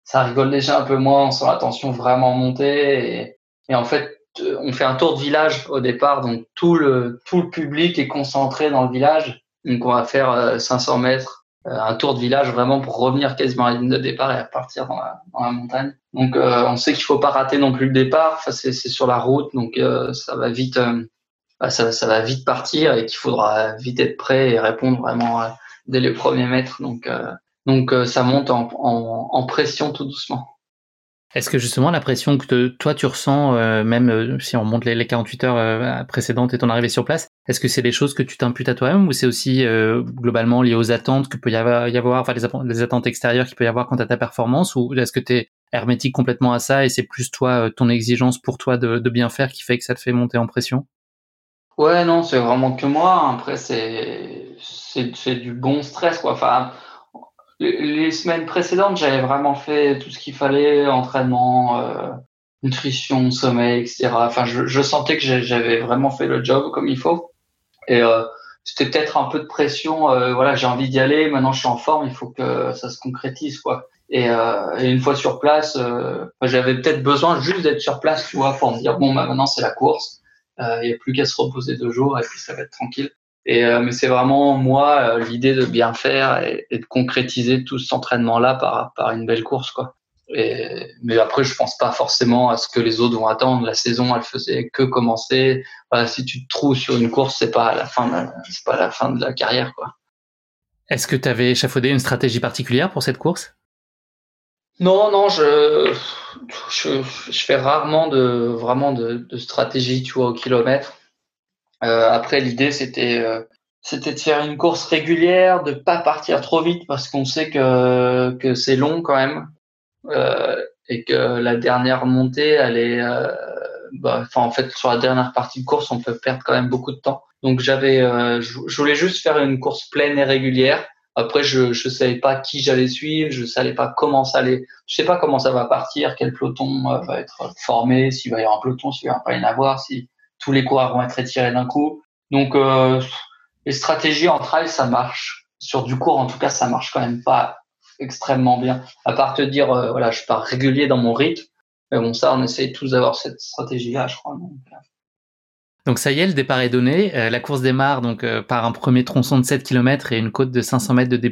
ça rigole déjà un peu moins, on sent la tension vraiment monter. Et, en fait, on fait un tour de village au départ, donc tout le, tout le public est concentré dans le village. Donc on va faire 500 euh, mètres, euh, un tour de village vraiment pour revenir quasiment à la ligne de départ et repartir dans la, dans la montagne. Donc euh, on sait qu'il faut pas rater non plus le départ, enfin, c'est sur la route, donc ça va vite bah, ça, ça, va vite partir et qu'il faudra vite être prêt et répondre vraiment euh, dès les premiers mètres. Donc, euh, donc euh, ça monte en, en, en, pression tout doucement. Est-ce que justement la pression que toi tu ressens, même si on monte les, les 48 heures précédentes et ton arrivée sur place, est-ce que c'est des choses que tu t'imputes à toi-même ou c'est aussi globalement lié aux attentes que peut y avoir, enfin les, les, attentes extérieures qu'il peut y avoir quant à ta performance ou est-ce que tu es hermétique complètement à ça et c'est plus toi, ton exigence pour toi de, de bien faire qui fait que ça te fait monter en pression? Ouais, non, c'est vraiment que moi. Après, c'est c'est du bon stress, quoi. Enfin, les, semaines précédentes, j'avais vraiment fait tout ce qu'il fallait, entraînement, euh, nutrition, sommeil, etc. Enfin, je, je sentais que j'avais vraiment fait le job comme il faut. Et euh, c'était peut-être un peu de pression. Euh, voilà, j'ai envie d'y aller. Maintenant, je suis en forme. Il faut que ça se concrétise, quoi. Et, euh, une fois sur place, euh, j'avais peut-être besoin juste d'être sur place, tu vois, pour me dire bon, bah, maintenant c'est la course il n'y a plus qu'à se reposer deux jours et puis ça va être tranquille. Et, euh, mais c'est vraiment moi euh, l'idée de bien faire et, de concrétiser tout cet entraînement-là par, par une belle course, quoi. Et, mais après, je pense pas forcément à ce que les autres vont attendre. La saison, elle faisait que commencer. Voilà, si tu te trouves sur une course, c'est pas la fin, c'est pas la fin de la carrière, quoi. Est-ce que tu avais échafaudé une stratégie particulière pour cette course? Non, non, je, je, je, fais rarement de vraiment de, stratégie, tu vois, au kilomètre. Euh, après, l'idée, c'était euh, c'était de faire une course régulière, de pas partir trop vite parce qu'on sait que que c'est long quand même euh, et que la dernière montée, elle est, euh, bah, enfin en fait sur la dernière partie de course, on peut perdre quand même beaucoup de temps. Donc j'avais, euh, je, voulais juste faire une course pleine et régulière. Après, je je savais pas qui j'allais suivre, je savais pas comment ça allait, je sais pas comment ça va partir, quel peloton va être formé, s'il va y avoir un peloton, s'il va pas y en avoir, si tous les coureurs vont être étirés d'un coup. Donc, euh, les stratégies en trail, ça marche. Sur du court, en tout cas, ça marche quand même pas extrêmement bien. À part te dire, euh, voilà, je pars régulier dans mon rythme. Mais bon, ça, on essaye tous d'avoir cette stratégie-là, je crois. Euh, donc ça y est, le départ est donné. Euh, la course démarre donc euh, par un premier tronçon de 7 km et une côte de 500 mètres de D+.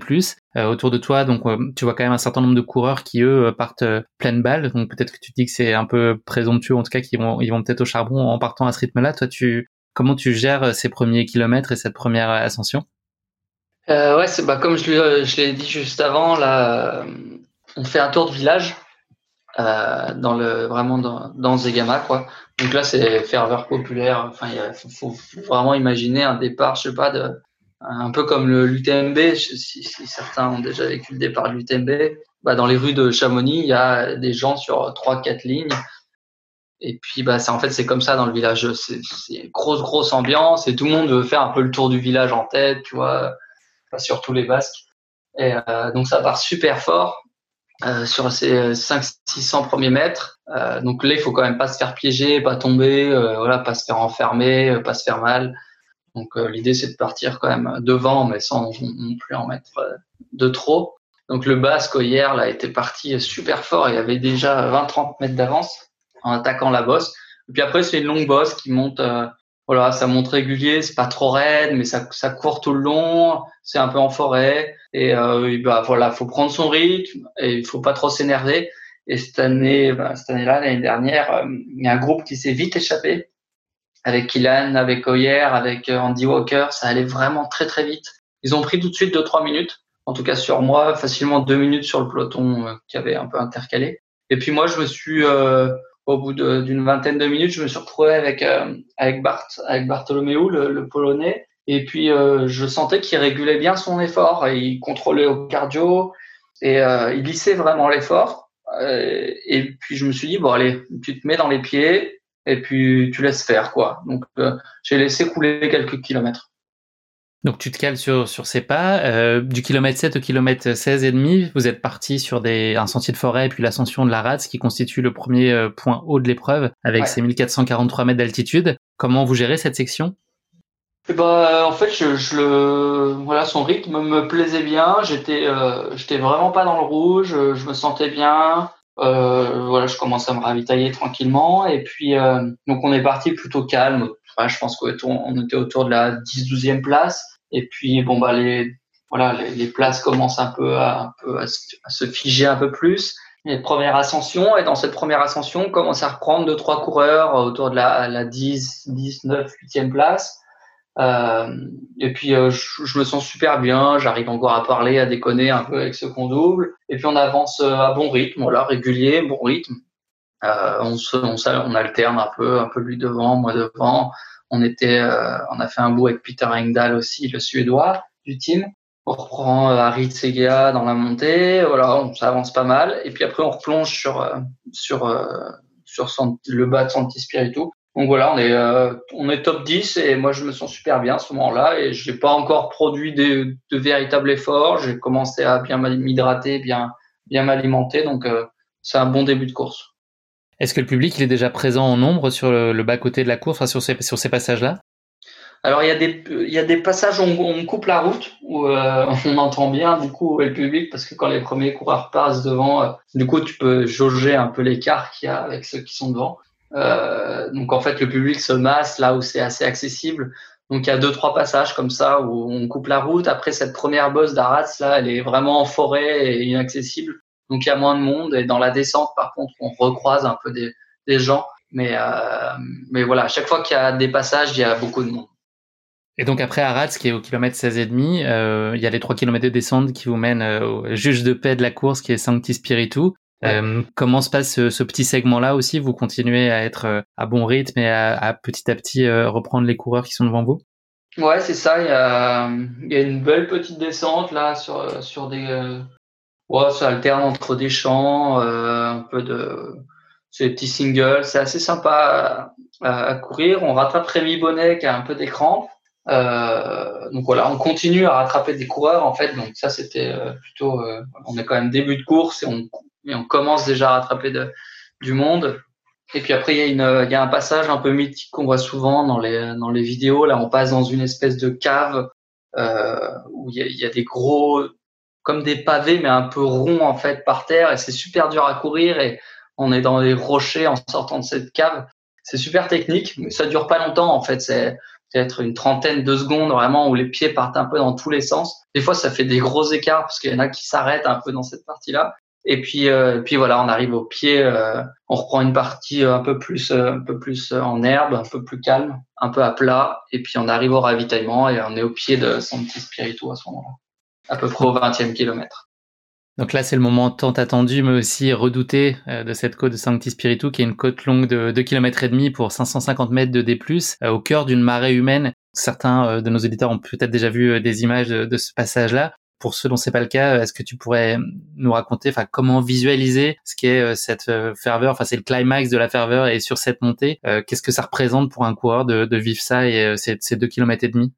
Euh, autour de toi, donc tu vois quand même un certain nombre de coureurs qui eux partent pleine balle. Donc peut-être que tu dis que c'est un peu présomptueux, en tout cas qu'ils vont ils vont peut-être au charbon en partant à ce rythme-là. Toi, tu comment tu gères ces premiers kilomètres et cette première ascension? Ouais, c'est bah comme je, l'ai dit juste avant, on fait un tour de village euh, dans le vraiment dans, dans Zegama quoi. Donc là c'est ferveur populaire. Enfin il faut, faut, vraiment imaginer un départ, je sais pas de un peu comme le l'UTMB. Si, si, certains ont déjà vécu le départ de l'UTMB, bah dans les rues de Chamonix il y a des gens sur trois quatre lignes. Et puis bah c'est en fait c'est comme ça dans le village. C'est grosse grosse ambiance et tout le monde veut faire un peu le tour du village en tête, tu vois, surtout les Basques. Et euh, donc ça part super fort. Euh, sur ces 500-600 premiers mètres. Euh, donc là, il faut quand même pas se faire piéger, pas tomber, euh, voilà, pas se faire enfermer, euh, pas se faire mal. Donc l'idée, c'est de partir quand même devant, mais sans non plus en mettre de trop. Donc le Basque hier là était parti super fort. Il avait déjà 20-30 mètres d'avance en attaquant la bosse. Et puis après, c'est une longue bosse qui monte voilà, ça monte régulier, c'est pas trop raide, mais ça, ça court tout le long, c'est un peu en forêt, et, euh, bah voilà, faut prendre son rythme, et il faut pas trop s'énerver. Et cette année, bah, cette année-là, l'année dernière, euh, il y a un groupe qui s'est vite échappé, avec Kylan, avec Oyer, avec euh, Andy Walker, ça allait vraiment très très vite. Ils ont pris tout de suite 2-3 minutes, en tout cas sur moi, facilement deux minutes sur le peloton euh, qui avait un peu intercalé. Et puis moi, je me suis euh, au bout d'une vingtaine de minutes, je me suis retrouvé avec euh, avec Bart, avec Bartholomew, le, le polonais, et puis euh, je sentais qu'il régulait bien son effort, et il contrôlait au cardio et euh, il lissait vraiment l'effort. et puis je me suis dit bon allez, tu te mets dans les pieds et puis tu laisses faire quoi. Donc j'ai laissé couler quelques kilomètres. Donc tu te cales sur, sur ces pas. Euh, du kilomètre 7 au kilomètre 16 et demi, vous êtes parti sur des, un sentier de forêt et puis l'ascension de la Rats qui constitue le premier euh, point haut de l'épreuve avec ses 1443 mètres d'altitude. Comment vous gérez cette section? Ben, en fait, je, je, le, voilà, son rythme me plaisait bien. J'étais, euh, j'étais vraiment pas dans le rouge. Je me sentais bien. Euh, voilà, je commençais à me ravitailler tranquillement. Et puis, euh, donc, on est parti plutôt calme. Enfin, je pense qu'on était autour de la 10-12e place. Et puis bon bah les voilà les, les places commencent un peu à, un peu à se, figer un peu plus. Les premières ascensions et dans cette première ascension, on commence à reprendre deux trois coureurs autour de la, la 10, 10, 9, 8e place. Euh, et puis euh, je, je, me sens super bien, j'arrive encore à parler, à déconner un peu avec ceux qu'on double. Et puis on avance euh, à bon rythme, voilà, régulier, bon rythme. Euh, on, se, on, on, alterne un peu, un peu lui devant, moi devant. On était, euh, on a fait un bout avec Peter Engdahl aussi, le Suédois du team. on reprend Harit Segea dans la montée, voilà, ça avance pas mal. Et puis après, on replonge sur sur sur le bas de Santi Spiritu. Donc voilà, on est on est top 10 et moi je me sens super bien à ce moment-là et j'ai pas encore produit de, de véritables efforts. J'ai commencé à bien m'hydrater, bien bien m'alimenter, donc c'est un bon début de course. Est-ce que le public il est déjà présent en nombre sur le, bas côté de la course, sur ces, sur ces passages-là? Alors il y a des il y a des passages où on, coupe la route où euh, on entend bien du coup le public parce que quand les premiers coureurs passent devant, euh, du coup tu peux jauger un peu l'écart qu'il y a avec ceux qui sont devant. Euh, donc en fait le public se masse là où c'est assez accessible. Donc il y a deux trois passages comme ça où on coupe la route. Après cette première bosse d'Arats là, elle est vraiment en forêt et inaccessible donc il y a moins de monde. Et dans la descente, par contre, on recroise un peu des, des gens. Mais, euh, mais voilà, à chaque fois qu'il y a des passages, il y a beaucoup de monde. Et donc après Arras, qui est au kilomètre 16,5, euh, il y a les 3 km de descente qui vous mènent euh, au juge de paix de la course qui est Sancti Spiritu. Euh, comment se passe ce, ce petit segment-là aussi? Vous continuez à être à bon rythme et à, à petit à petit reprendre les coureurs qui sont devant vous? Ouais, c'est ça. Il y a, il y a une belle petite descente là sur, sur des, Ouais, ça alterne entre des chants, euh, un peu de ces petits singles. C'est assez sympa à, courir. On rattrape Rémi Bonnet qui a un peu d'écran. Euh, donc voilà, on continue à rattraper des coureurs en fait. Donc ça c'était euh, plutôt, euh, on est quand même début de course et on, et on commence déjà à rattraper de, du monde. Et puis après il y a une, il y a un passage un peu mythique qu'on voit souvent dans les dans les vidéos. Là, on passe dans une espèce de cave euh, où il y, a, il y a des gros comme des pavés, mais un peu ronds en fait par terre, et c'est super dur à courir. Et on est dans les rochers en sortant de cette cave. C'est super technique, mais ça dure pas longtemps en fait. C'est peut-être une trentaine de secondes vraiment où les pieds partent un peu dans tous les sens. Des fois, ça fait des gros écarts parce qu'il y en a qui s'arrêtent un peu dans cette partie-là. Et puis, euh, puis voilà, on arrive au pied, euh, on reprend une partie un peu plus, euh, un peu plus en herbe, un peu plus calme, un peu à plat, et puis on arrive au ravitaillement et on est au pied de son petit spirito à ce moment-là à peu près au 20e kilomètre. Donc là, c'est le moment tant attendu, mais aussi redouté euh, de cette côte de Sancti Spiritu, qui est une côte longue de 2 km et demi pour 550 mètres de D+, euh, au cœur d'une marée humaine. Certains euh, de nos éditeurs ont peut-être déjà vu des images de, ce passage-là. Pour ceux dont c'est pas le cas, est-ce que tu pourrais nous raconter, enfin, comment visualiser ce qu'est cette ferveur, enfin, c'est le climax de la ferveur et sur cette montée, qu'est-ce que ça représente pour un coureur de, de vivre ça et ces, ces 2 km et demi?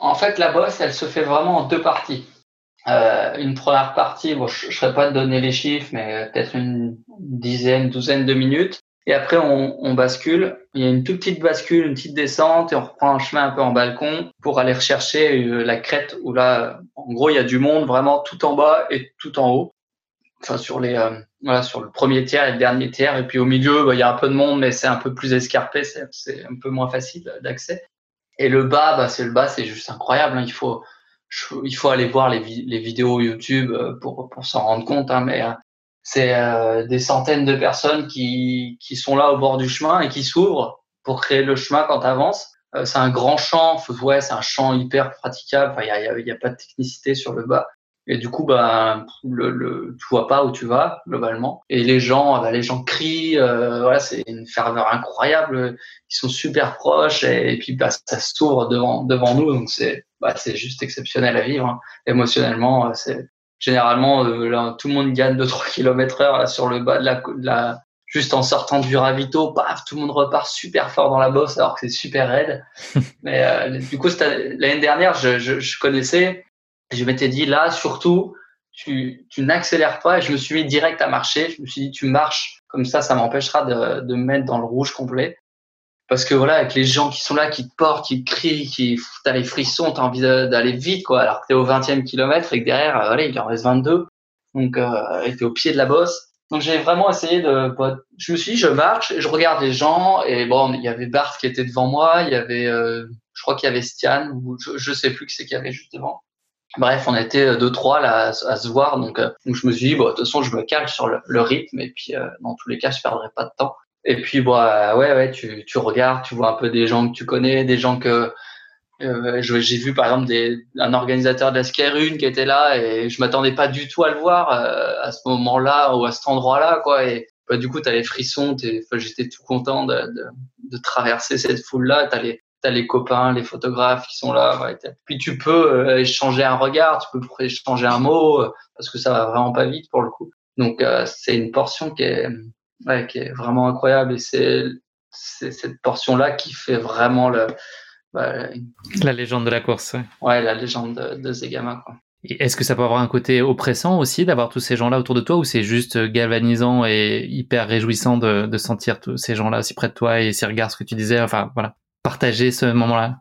En fait, la bosse, elle se fait vraiment en deux parties. Euh, une première partie, bon, je ne saurais pas te donner les chiffres, mais peut-être une dizaine, douzaine de minutes. Et après, on, on, bascule. Il y a une toute petite bascule, une petite descente, et on reprend un chemin un peu en balcon pour aller rechercher euh, la crête où là, en gros, il y a du monde vraiment tout en bas et tout en haut. Enfin, sur les, euh, voilà, sur le premier tiers et le dernier tiers. Et puis au milieu, bah, il y a un peu de monde, mais c'est un peu plus escarpé, c'est un peu moins facile d'accès. Et le bas, bah, c'est le bas, c'est juste incroyable. Hein. Il faut, il faut aller voir les, les vidéos YouTube euh, pour, pour s'en rendre compte. Hein, mais euh, c'est euh, des centaines de personnes qui, qui sont là au bord du chemin et qui s'ouvrent pour créer le chemin quand tu avances. c'est un grand champ, ouais, c'est un champ hyper praticable. Il n'y a, y a, pas de technicité sur le bas. Et du coup, bah, le, le, tu vois pas où tu vas globalement. Et les gens, bah, les gens crient. Euh, voilà, c'est une ferveur incroyable. Ils sont super proches et, puis bah, ça s'ouvre devant devant nous. Donc c'est bah, c'est juste exceptionnel à vivre. Hein. Émotionnellement, euh, c'est généralement euh, là, tout le monde gagne 2-3 km heure là, sur le bas de la, de la juste en sortant du ravito, paf, tout le monde repart super fort dans la bosse alors que c'est super raide. Mais euh, du coup, l'année dernière, je, je, je connaissais je m'étais dit là, surtout, tu, tu n'accélères pas. Et je me suis mis direct à marcher. Je me suis dit, tu marches comme ça, ça m'empêchera de, de me mettre dans le rouge complet. Parce que voilà, avec les gens qui sont là, qui te portent, qui te crient, qui t'as les frissons, t'as envie d'aller vite, quoi. Alors que t'es au 20e kilomètre et que derrière, euh, voilà, il en reste 22. Donc, euh, t'es au pied de la bosse. Donc j'ai vraiment essayé de. Je me suis dit, je marche, et je regarde les gens et bon, il y avait Bart qui était devant moi, il y avait, euh, je crois qu'il y avait Stian ou je, je sais plus qui c'est qu'il y avait juste devant. Bref, on était euh, deux trois là à, se voir, donc, euh, donc je me suis dit bon de toute façon je me cale sur le, rythme et puis euh, dans tous les cas je perdrai pas de temps. Et puis bah ouais ouais tu tu regardes, tu vois un peu des gens que tu connais, des gens que j'ai vu par exemple des, un organisateur de la Skyrune qui était là et je m'attendais pas du tout à le voir à ce moment-là ou à cet endroit-là quoi. Et bah, du coup tu as les frissons, j'étais tout content de, de, de traverser cette foule-là, tu as les, as les copains, les photographes qui sont là. Puis tu peux échanger un regard, tu peux échanger un mot parce que ça va vraiment pas vite pour le coup. Donc c'est une portion qui est, qui est vraiment incroyable et c'est cette portion là qui fait vraiment le bah, la légende de la course. Ouais, la légende de, de Zegama. Est-ce que ça peut avoir un côté oppressant aussi d'avoir tous ces gens-là autour de toi ou c'est juste galvanisant et hyper réjouissant de, de sentir tous ces gens-là aussi près de toi et ces regards, ce que tu disais, enfin voilà, partager ce moment-là?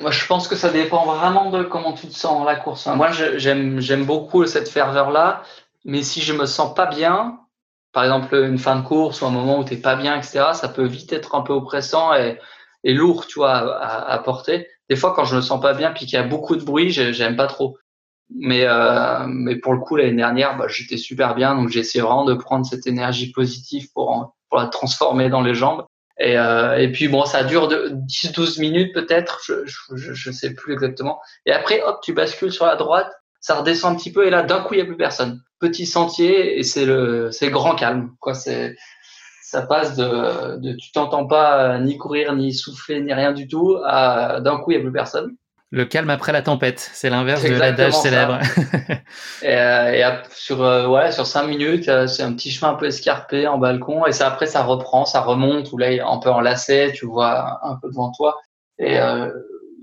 Moi, je pense que ça dépend vraiment de comment tu te sens dans la course. Moi, j'aime beaucoup cette ferveur-là, mais si je me sens pas bien, par exemple une fin de course ou un moment où tu pas bien, etc., ça peut vite être un peu oppressant et lourd, tu vois, à, à, porter. Des fois, quand je me sens pas bien, puis qu'il y a beaucoup de bruit, j'aime pas trop. Mais euh, mais pour le coup, l'année dernière, bah, j'étais super bien, donc j'ai essayé vraiment de prendre cette énergie positive pour la transformer dans les jambes. Et, euh, et puis bon, ça dure de 10-12 minutes peut-être, je, je sais plus exactement. Et après, hop, tu bascules sur la droite, ça redescend un petit peu, et là, d'un coup, il y a plus personne. Petit sentier, et c'est le c'est grand calme. Quoi, c'est ça passe de, de tu t'entends pas ni courir, ni souffler, ni rien du tout, à d'un coup, il n'y a plus personne. Le calme après la tempête, c'est l'inverse de l'adage célèbre. et, euh, et, sur euh, ouais, sur cinq minutes, euh, c'est un petit chemin un peu escarpé en balcon, et ça après ça reprend, ça remonte, ou là un peu en lacet, tu vois un peu devant toi, et euh,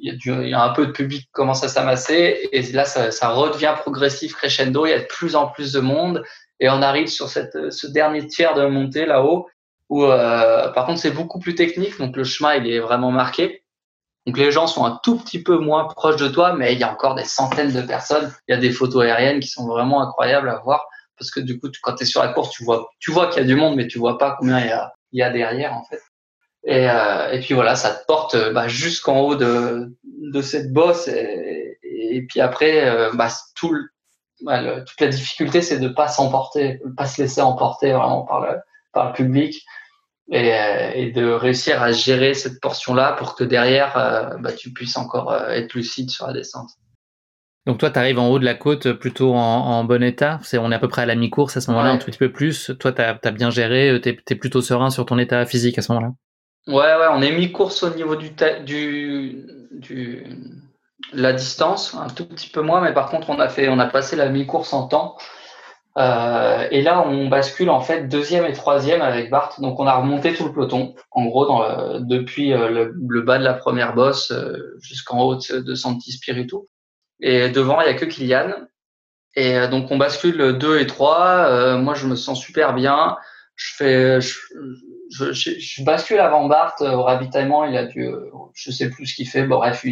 il y, y a un peu de public qui commence à s'amasser, et là ça, ça redevient progressif crescendo, il y a de plus en plus de monde, et on arrive sur cette, ce dernier tiers de montée là-haut, où euh, par contre c'est beaucoup plus technique, donc le chemin il est vraiment marqué. Donc les gens sont un tout petit peu moins proches de toi, mais il y a encore des centaines de personnes. Il y a des photos aériennes qui sont vraiment incroyables à voir parce que du coup quand tu es sur la course, tu vois, tu vois qu'il y a du monde, mais tu vois pas combien il y a, il y a derrière en fait. Et, euh, et puis voilà, ça te porte bah, jusqu'en haut de, de cette bosse. Et, puis après, euh, bah, tout le, toute la difficulté, c'est de pas s'emporter, pas se laisser emporter vraiment par le, par le public et, euh, et, de réussir à gérer cette portion-là pour que derrière, euh, bah, tu puisses encore euh, être lucide sur la descente. Donc toi, tu arrives en haut de la côte plutôt en, en bon état. C'est, on est à peu près à la mi-course à ce moment-là, un tout petit peu plus. Toi, tu as, bien géré, tu es, plutôt serein sur ton état physique à ce moment-là. Ouais, ouais, on est mi-course au niveau du, du, du, la distance, un tout petit peu moins, mais par contre, on a fait, on a passé la mi-course en temps. Euh, et là, on bascule en fait deuxième et troisième avec Bart. Donc, on a remonté tout le peloton, en gros, dans depuis euh, le, bas de la première bosse euh, jusqu'en haut de Santi Spiritu. Et devant, il y a que Kylian. Et euh, donc, on bascule 2 et 3. moi, je me sens super bien. Je fais, je, je, je, bascule avant Bart au ravitaillement. Il a dû, je sais plus ce qu'il fait. Bon, bref,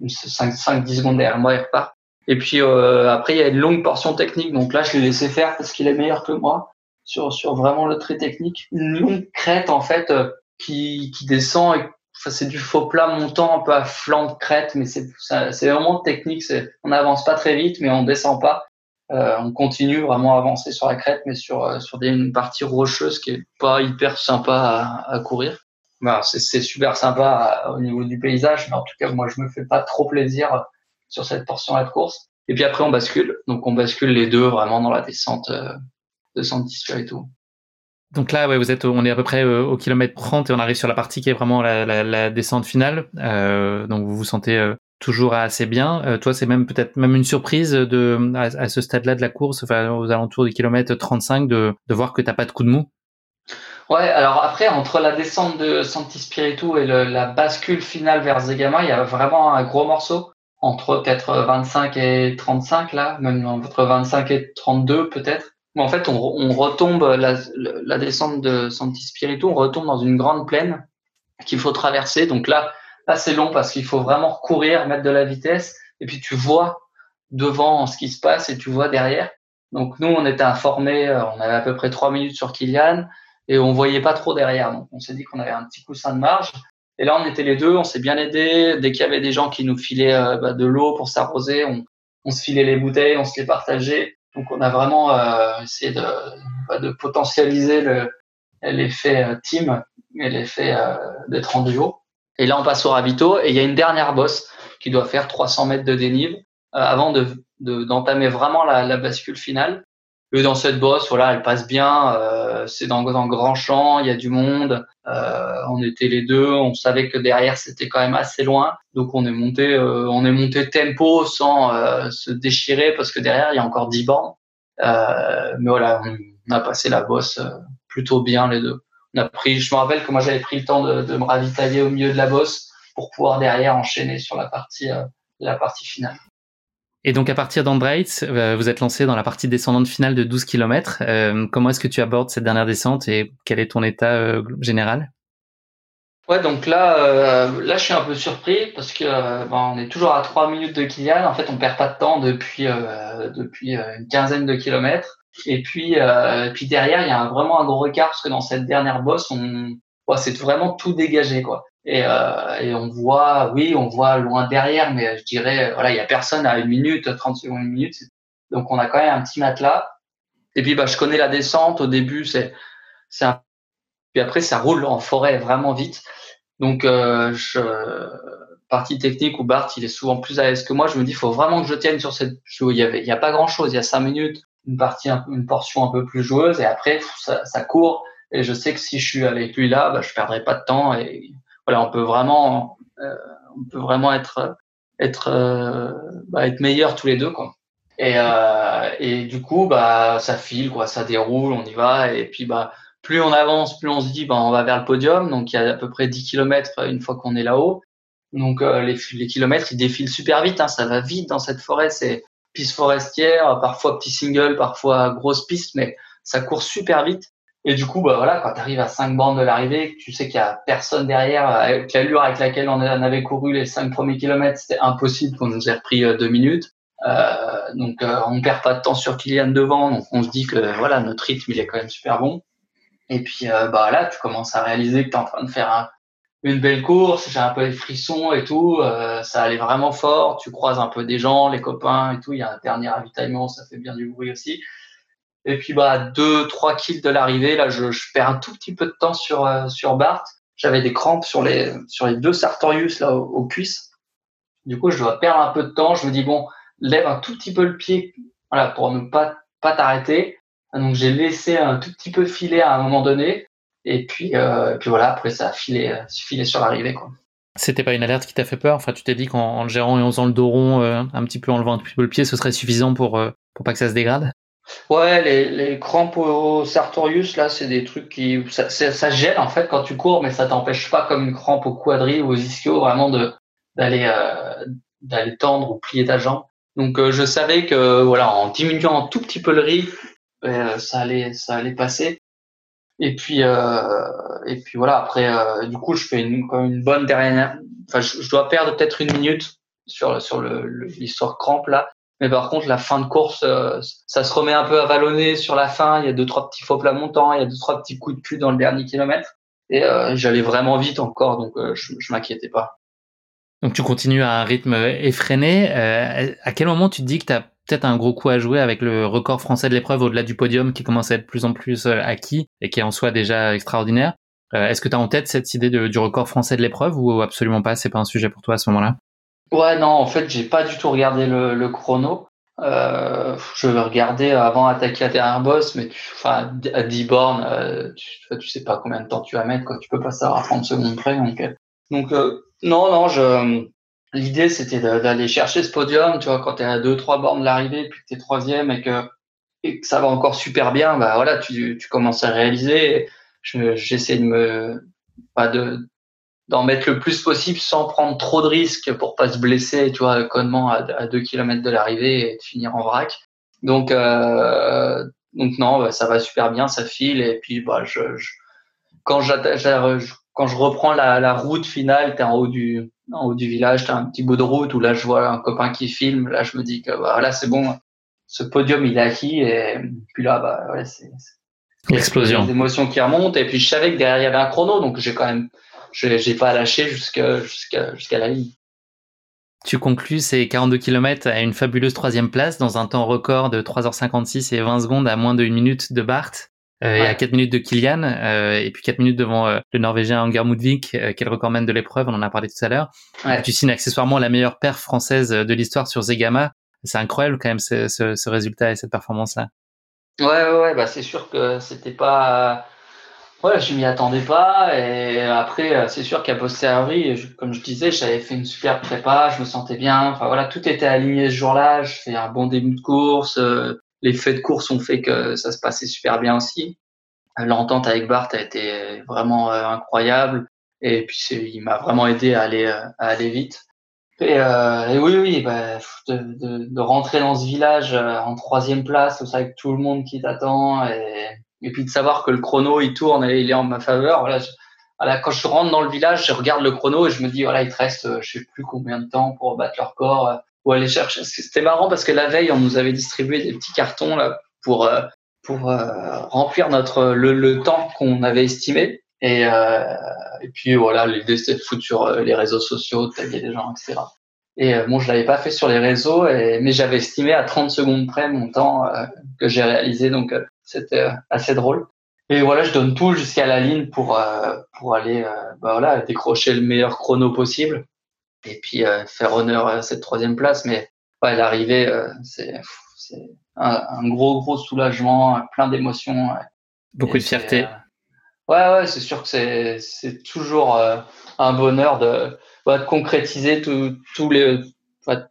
5-10 secondes derrière moi, il repart. Et puis euh, après, il y a une longue portion technique. Donc là, je l'ai laissé faire parce qu'il est meilleur que moi sur, sur vraiment le trait technique. Une longue crête en fait euh, qui, qui descend. Et, enfin, c'est du faux plat montant un peu à flanc de crête, mais c'est c'est vraiment technique. C'est on n'avance pas très vite, mais on descend pas. Euh, on continue vraiment à avancer sur la crête, mais sur euh, sur des, une partie rocheuse qui est pas hyper sympa à, à courir. Bah, c'est super sympa au niveau du paysage, mais en tout cas, moi, je me fais pas trop plaisir sur cette portion-là de course. Et puis après, on bascule. Donc, on bascule les deux vraiment dans la descente euh, de Santi et tout. Donc là, ouais, vous êtes, on est à peu près euh, au kilomètre 30 et on arrive sur la partie qui est vraiment la, la, la descente finale. Euh, donc vous vous sentez toujours assez bien. Toi, c'est même peut-être même une surprise de à, à ce stade-là de la course, enfin aux alentours du kilomètre 35, de, de voir que t'as pas de coup de mou. Ouais, alors après, entre la descente de Santi Spiritu et le, la bascule finale vers Zegama, il y a vraiment un gros morceau entre peut-être 25 et 35 là, même entre 25 et 32 peut-être. En fait, on, on retombe la, la, descente de Santi Spiritu, on retombe dans une grande plaine qu'il faut traverser. Donc là, là c'est long parce qu'il faut vraiment courir, mettre de la vitesse, et puis tu vois devant ce qui se passe et tu vois derrière. Donc nous, on était informés, euh, on avait à peu près trois minutes sur Kylian et on voyait pas trop derrière. Donc on s'est dit qu'on avait un petit coussin de marge. Et là, on était les deux, on s'est bien aidés. Dès qu'il y avait des gens qui nous filaient euh, bah, de l'eau pour s'arroser, on, on, se filait les bouteilles, on se les partageait. Donc, on a vraiment euh, essayé de, bah, de potentialiser l'effet euh, team et l'effet euh, d'être en duo. Et là, on passe au ravito et il y a une dernière bosse qui doit faire 300 mètres de dénive avant de d'entamer vraiment la, la, bascule finale. Et dans cette bosse, voilà, elle passe bien. Euh, c'est dans un grand champ, il y a du monde. Euh, on était les deux, on savait que derrière c'était quand même assez loin, donc on est monté, euh, on est monté tempo sans euh, se déchirer parce que derrière il y a encore 10 bornes. mais voilà, on a passé la bosse plutôt bien les deux. On a pris, je me rappelle que moi j'avais pris le temps de, de, me ravitailler au milieu de la bosse pour pouvoir derrière enchaîner sur la partie, la partie finale. Et donc à partir d'Andreitz, euh, vous êtes lancé dans la partie descendante finale de 12 km. Euh, comment est-ce que tu abordes cette dernière descente et quel est ton état euh, général? Ouais, donc là, là, je suis un peu surpris parce que ben, on est toujours à 3 minutes de Kylian. En fait, on perd pas de temps depuis depuis une quinzaine de kilomètres. Et puis, puis derrière, il y a vraiment un gros écart parce que dans cette dernière bosse, on, c'est vraiment tout dégagé, quoi. Et, euh, et, on voit, oui, on voit loin derrière, mais je dirais, voilà, il y a personne à une minute, 30 secondes, une minute. Donc on a quand même un petit matelas. Et puis bah, je connais la descente. Au début, c'est, c'est un... puis après ça roule en forêt vraiment vite. Donc euh, je... partie technique où Bart il est souvent plus à l'aise que moi. Je me dis, il faut vraiment que je tienne sur cette. Il y avait, a pas grand chose. Il y a cinq minutes, une partie, une portion un peu plus joueuse, et après ça, ça court. Et je sais que si je suis avec lui là, bah, je perdrai pas de temps et voilà, on peut vraiment, euh, on peut vraiment être être euh, bah, être meilleurs tous les deux quoi. Et euh, et du coup bah ça file quoi, ça déroule, on y va et puis bah plus on avance, plus on se dit bah on va vers le podium. Donc il y a à peu près 10 kilomètres une fois qu'on est là-haut. Donc les, les kilomètres ils défilent super vite, hein, ça va vite dans cette forêt. C'est piste forestière, parfois petit single, parfois grosse piste, mais ça court super vite. Et du coup, bah voilà, quand tu arrives à 5 bandes de l'arrivée, tu sais qu'il y a personne derrière, avec l'allure avec laquelle on avait couru les 5 premiers kilomètres, c'était impossible qu'on nous ait repris euh, deux minutes. Euh, donc euh, on perd pas de temps sur Kylian devant, donc on se dit que voilà notre rythme il est quand même super bon. Et puis euh, bah là tu commences à réaliser que tu es en train de faire un, une belle course, j'ai un peu les frissons et tout, euh, ça allait vraiment fort, tu croises un peu des gens, les copains et tout, il y a un dernier ravitaillement, ça fait bien du bruit aussi. Et puis bah deux trois kills de l'arrivée, là je, perds un tout petit peu de temps sur euh, sur Bart. J'avais des crampes sur les sur les deux Sartorius là aux, cuisses. Du coup je dois perdre un peu de temps. Je me dis bon lève un tout petit peu le pied, voilà pour ne pas pas t'arrêter. Donc j'ai laissé un tout petit peu filer à un moment donné. Et puis euh, puis voilà après ça a filé euh, filé sur l'arrivée quoi. C'était pas une alerte qui t'a fait peur? Enfin, tu t'es dit qu'en gérant et en faisant le dos rond, euh, un petit peu en levant un petit peu le pied, ce serait suffisant pour, euh, pour pas que ça se dégrade? Ouais, les, les crampes au Sartorius, là, c'est des trucs qui. Ça, ça gêne en fait quand tu cours, mais ça t'empêche pas comme une crampe au quadri ou aux ischio vraiment de d'aller euh, d'aller tendre ou plier ta jambe. Donc euh, je savais que voilà, en diminuant un tout petit peu le rythme, euh, ça allait ça allait passer. Et puis euh, et puis voilà, après euh, du coup, je fais une comme une bonne dernière. Enfin, je, je dois perdre peut-être une minute sur sur le l'histoire crampe là. Mais par contre, la fin de course, euh, ça se remet un peu à sur la fin. Il y a deux, trois petits faux plats montants, il y a deux, trois petits coups de cul dans le dernier kilomètre. Et euh, j'allais vraiment vite encore, donc euh, je, m'inquiétais pas. Donc tu continues à un rythme effréné. à quel moment tu te dis que tu as peut-être un gros coup à jouer avec le record français de l'épreuve au-delà du podium qui commence à être de plus en plus acquis et qui est en soi déjà extraordinaire? Est-ce que tu as en tête cette idée du record français de l'épreuve ou absolument pas? C'est pas un sujet pour toi à ce moment-là? Ouais, non, en fait, j'ai pas du tout regardé le, chrono. Euh, je regarder avant d'attaquer la dernière boss, mais enfin, à 10 bornes, euh, tu, tu sais pas combien de temps tu vas mettre, quoi. Tu peux pas savoir à 30 secondes près. Donc, euh, donc euh, non, non, je, l'idée c'était d'aller chercher ce podium, tu vois, quand tu es à 2-3 bornes de l'arrivée, puis que tu es troisième et que, et que ça va encore super bien, bah voilà, tu, tu commences à réaliser. J'essaie de me, pas de, d'en mettre le plus possible sans prendre trop de risques pour pas se blesser, tu vois, connement à, à 2 km de l'arrivée et de finir en vrac. Donc, euh, donc non, bah, ça va super bien, ça file. Et puis, bah, je, je quand, quand je reprends la, la route finale, tu es en haut du, en haut du village, tu as un petit bout de route où là, je vois un copain qui filme. Là, je me dis que bah, là, c'est bon, ce podium, il est acquis. Et puis là, bah, ouais, c'est l'explosion. Des émotions qui remontent. Et puis, je savais que derrière, il y avait un chrono, donc j'ai quand même je n'ai pas lâché jusqu'à jusqu'à jusqu'à la ligne. Tu conclus ces 42 km à une fabuleuse troisième place dans un temps record de 3h56 et 20 secondes à moins de 1 minute de Bart euh, et à 4 minutes de Kilian euh, et puis 4 minutes devant euh, le Norvégien Anger Mudvik euh, qui est le recordman de l'épreuve, on en a parlé tout à l'heure. Ouais. Tu signes accessoirement la meilleure perf française de l'histoire sur Zegama. C'est incroyable quand même ce, ce, ce résultat et cette performance-là. Ouais, ouais, ouais bah c'est sûr que c'était pas. Ouais, je m'y attendais pas. Et après, c'est sûr qu'à posteriori, comme je disais, j'avais fait une super prépa, je me sentais bien. Enfin voilà, tout était aligné ce jour-là. Je fais un bon début de course. Les faits de course ont fait que ça se passait super bien aussi. L'entente avec Bart a été vraiment incroyable. Et puis il m'a vraiment aidé à aller à aller vite. Et, euh, et oui, oui, bah, de, de, de, rentrer dans ce village euh, en troisième place, ça avec tout le monde qui t'attend, et, et puis de savoir que le chrono il tourne et il est en ma faveur. Voilà, voilà, quand je rentre dans le village, je regarde le chrono et je me dis voilà, il te reste, euh, je sais plus combien de temps pour battre leur corps euh, ou aller chercher. C'était marrant parce que la veille, on nous avait distribué des petits cartons là pour pour remplir notre le, le temps qu'on avait estimé. Et, euh, et puis voilà, l'idée c'était de foutre sur les réseaux sociaux, de taguer les gens, etc. Et euh, bon, je l'avais pas fait sur les réseaux, et, mais j'avais estimé à 30 secondes près mon temps euh, que j'ai réalisé, donc euh, c'était assez drôle. Et voilà, je donne tout jusqu'à la ligne pour pour aller bah voilà décrocher le meilleur chrono possible, et puis faire honneur à cette troisième place. Mais ouais, l'arrivée, c'est c'est un, un, gros gros soulagement, plein d'émotions. Beaucoup de fierté. Ouais, ouais, c'est sûr que c'est, c'est toujours euh, un bonheur de, de concrétiser tout, les,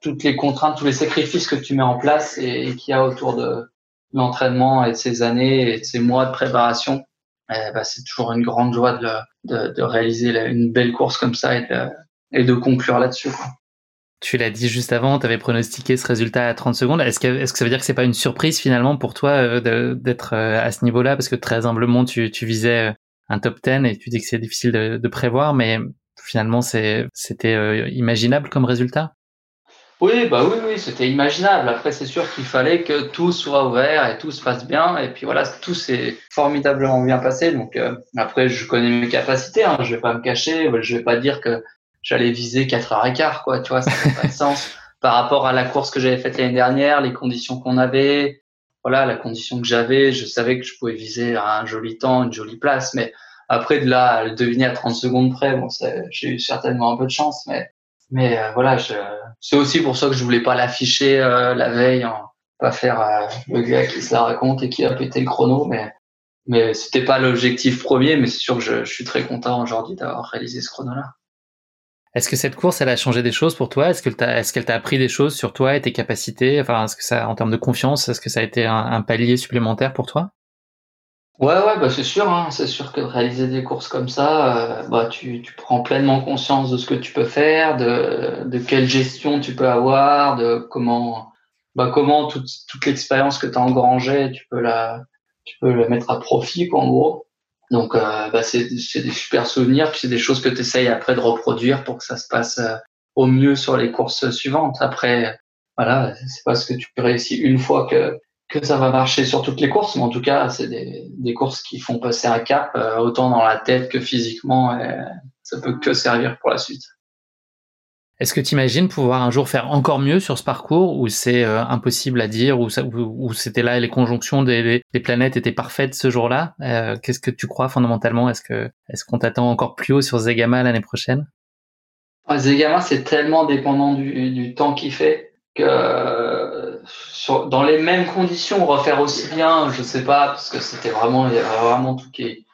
toutes les contraintes, tous les sacrifices que tu mets en place et, qu'il y a autour de l'entraînement et de ces années et de ces mois de préparation. bah, c'est toujours une grande joie de, de, de, réaliser une belle course comme ça et de, et de conclure là-dessus. Tu l'as dit juste avant, tu avais pronostiqué ce résultat à 30 secondes. Est-ce que, est-ce que ça veut dire que c'est pas une surprise finalement pour toi euh, d'être euh, à ce niveau-là? Parce que très humblement, tu, tu visais un top 10 et tu dis que c'est difficile de, de, prévoir, mais finalement c'était euh, imaginable comme résultat? Oui, bah oui, oui, c'était imaginable. Après, c'est sûr qu'il fallait que tout soit ouvert et tout se passe bien. Et puis voilà, tout s'est formidablement bien passé. Donc euh, après, je connais mes capacités. Hein, je vais pas me cacher. Je vais pas dire que j'allais viser 4 heures et quart, quoi. Tu vois, ça n'a pas de sens par rapport à la course que j'avais faite l'année dernière, les conditions qu'on avait, voilà, la condition que j'avais, je savais que je pouvais viser un joli temps, une jolie place, mais après de là à le deviner à 30 secondes près, bon, j'ai eu certainement un peu de chance, mais mais euh, voilà, c'est aussi pour ça que je voulais pas l'afficher euh, la veille, hein, pas faire euh, le gars qui se la raconte et qui a pété le chrono, mais mais c'était pas l'objectif premier, mais c'est sûr que je, je suis très content aujourd'hui d'avoir réalisé ce chrono-là. Est-ce que cette course, elle a changé des choses pour toi? Est-ce qu'elle t'a, est-ce appris des choses sur toi et tes capacités? Enfin, est-ce que ça, en termes de confiance, est-ce que ça a été un, palier supplémentaire pour toi? Ouais, ouais, bah c'est sûr. Hein. C'est sûr que réaliser des courses comme ça, euh, bah tu, tu prends pleinement conscience de ce que tu peux faire, de, de quelle gestion tu peux avoir, de comment, bah comment toute, toute l'expérience que tu as engrangée, tu peux la, tu peux la mettre à profit, quoi, en gros. Donc, euh, bah, c'est des super souvenirs, puis c'est des choses que tu essayes après de reproduire pour que ça se passe euh, au mieux sur les courses suivantes. Après, voilà, c'est parce que tu réussis une fois que, que ça va marcher sur toutes les courses, mais en tout cas, c'est des, des courses qui font passer un cap, euh, autant dans la tête que physiquement, et ça peut que servir pour la suite. Est-ce que tu imagines pouvoir un jour faire encore mieux sur ce parcours ou c'est euh, impossible à dire ou, ou, c'était là les conjonctions des, des, planètes étaient parfaites ce jour-là? Euh, Qu'est-ce que tu crois fondamentalement? Est-ce que est-ce qu'on t'attend encore plus haut sur Zegama l'année prochaine? Zegama c'est tellement dépendant du, du temps qu'il fait que sur, dans les mêmes conditions refaire aussi bien, je sais pas parce que c'était vraiment il y avait vraiment tout qui,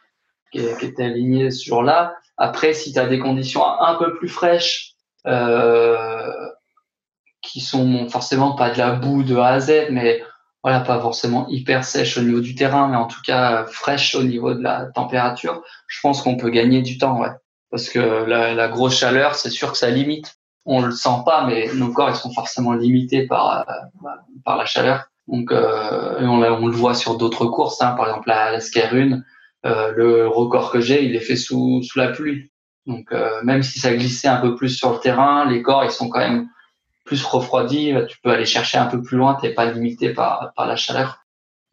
qui, était aligné ce jour-là. Après si tu as des conditions un peu plus fraîches euh, qui sont forcément pas de la boue de A à Z, mais voilà, pas forcément hyper sèche au niveau du terrain, mais en tout cas fraîche au niveau de la température, je pense qu'on peut gagner du temps, ouais. Parce que la, la grosse chaleur, c'est sûr que ça limite. On le sent pas, mais nos corps ils sont forcément limités par euh, par la chaleur. Donc euh, on, le voit sur d'autres courses, hein, par exemple la, la Sker euh, le record que j'ai, il est fait sous sous la pluie. Donc euh, même si ça glissait un peu plus sur le terrain, les corps ils sont quand même plus refroidis. Tu peux aller chercher un peu plus loin, t'es pas limité par par la chaleur.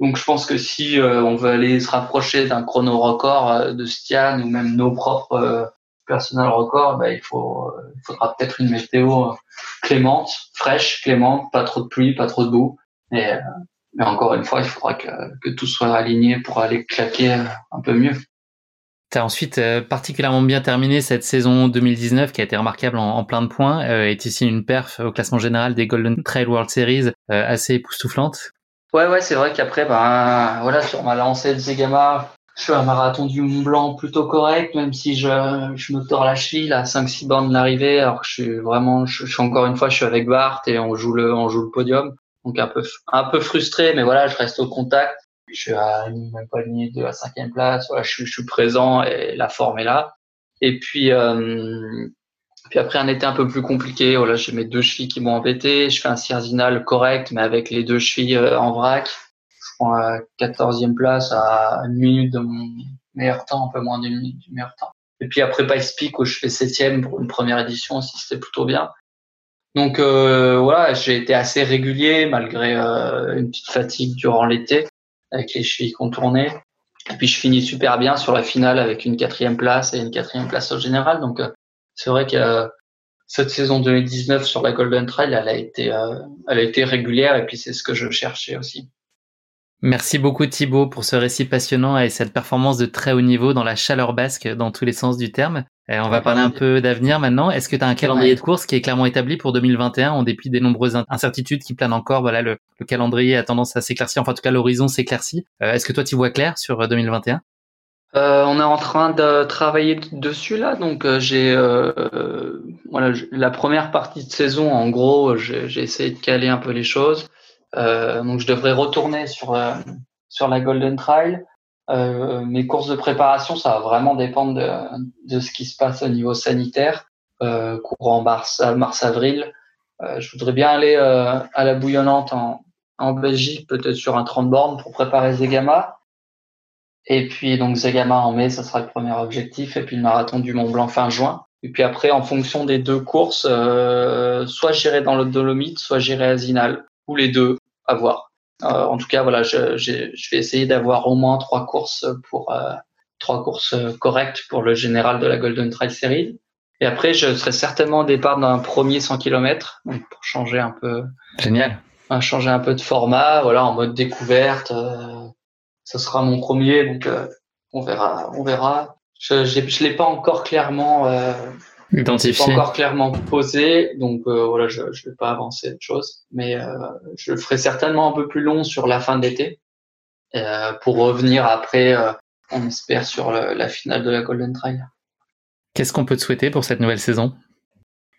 Donc je pense que si euh, on veut aller se rapprocher d'un chrono record euh, de Stian ou même nos propres personnels records, bah, il faut il faudra peut-être une météo clémente, fraîche, clémente, pas trop de pluie, pas trop de boue. Et, mais encore une fois, il faudra que, que tout soit aligné pour aller claquer un peu mieux. Tu as ensuite euh, particulièrement bien terminé cette saison 2019 qui a été remarquable en, plein de points euh, et ici une perf au classement général des Golden Trail World Series euh, assez époustouflante. Ouais, ouais, c'est vrai qu'après, ben, voilà, sur ma lancée de Zegama, je fais un marathon du Mont Blanc plutôt correct, même si je, je me tords la cheville à 5-6 bornes de l'arrivée, alors que je suis vraiment, je, suis encore une fois, je suis avec Bart et on joue le, on joue le podium. Donc un peu, un peu frustré, mais voilà, je reste au contact. Je suis à même pas ligne de la cinquième place. Voilà, je, je suis présent et la forme est là. Et puis, euh, puis après un été un peu plus compliqué, voilà, j'ai mes deux chevilles qui m'ont embêté. Je fais un cierzinal correct, mais avec les deux chevilles euh, en vrac. Prends la quatorzième place à une minute de mon meilleur temps, un peu moins d'une minute du meilleur temps. Et puis après Pice où je fais septième pour une première édition aussi, c'était plutôt bien. Donc euh, voilà, j'ai été assez régulier malgré euh, une petite fatigue durant l'été avec les chevilles contournées. Et puis je finis super bien sur la finale avec une quatrième place et une quatrième place au général. Donc euh, c'est vrai que euh, cette saison 2019 sur la Golden Trail, elle a été, elle a été régulière et puis c'est ce que je cherchais aussi. Merci beaucoup Thibaut pour ce récit passionnant et cette performance de très haut niveau dans la chaleur basque dans tous les sens du terme. Et on va parler un peu d'avenir maintenant. Est-ce que tu as un calendrier de course qui est clairement établi pour 2021 en dépit des nombreuses incertitudes qui planent encore Voilà, le, calendrier a tendance à s'éclaircir, enfin en tout cas l'horizon s'éclaircit. Euh, est-ce que toi tu vois clair sur 2021 euh, on est en train de travailler dessus là, donc euh, j'ai euh, voilà la première partie de saison en gros j'ai essayé de caler un peu les choses, donc je devrais retourner sur sur la Golden Trail. mes courses de préparation ça va vraiment dépendre de, de ce qui se passe au niveau sanitaire, courant mars mars avril. je voudrais bien aller à la bouillonnante en en Belgique peut-être sur un 30 bornes pour préparer Zegama. Et puis donc Zegama en mai, ça sera le premier objectif. Et puis le marathon du Mont Blanc fin juin. Et puis après, en fonction des deux courses, euh, soit j'irai dans le Dolomite, soit j'irai à Zinal, ou les deux, à voir. Euh, en tout cas, voilà, je, je vais essayer d'avoir au moins trois courses pour euh, trois courses correctes pour le général de la Golden Trail Series. Et après, je serai certainement au départ d'un premier 100 km, donc pour changer un peu. Génial. Changer un peu de format, voilà, en mode découverte. Euh, ce sera mon premier, donc euh, on verra, on verra. Je je l'ai pas encore clairement euh, identifié, pas encore clairement posé, donc euh, voilà, je je vais pas avancer de choses, mais euh, je le ferai certainement un peu plus long sur la fin de l'été euh, pour revenir après, on espère sur le, la finale de la Golden Trail. Qu'est-ce qu'on peut te souhaiter pour cette nouvelle saison?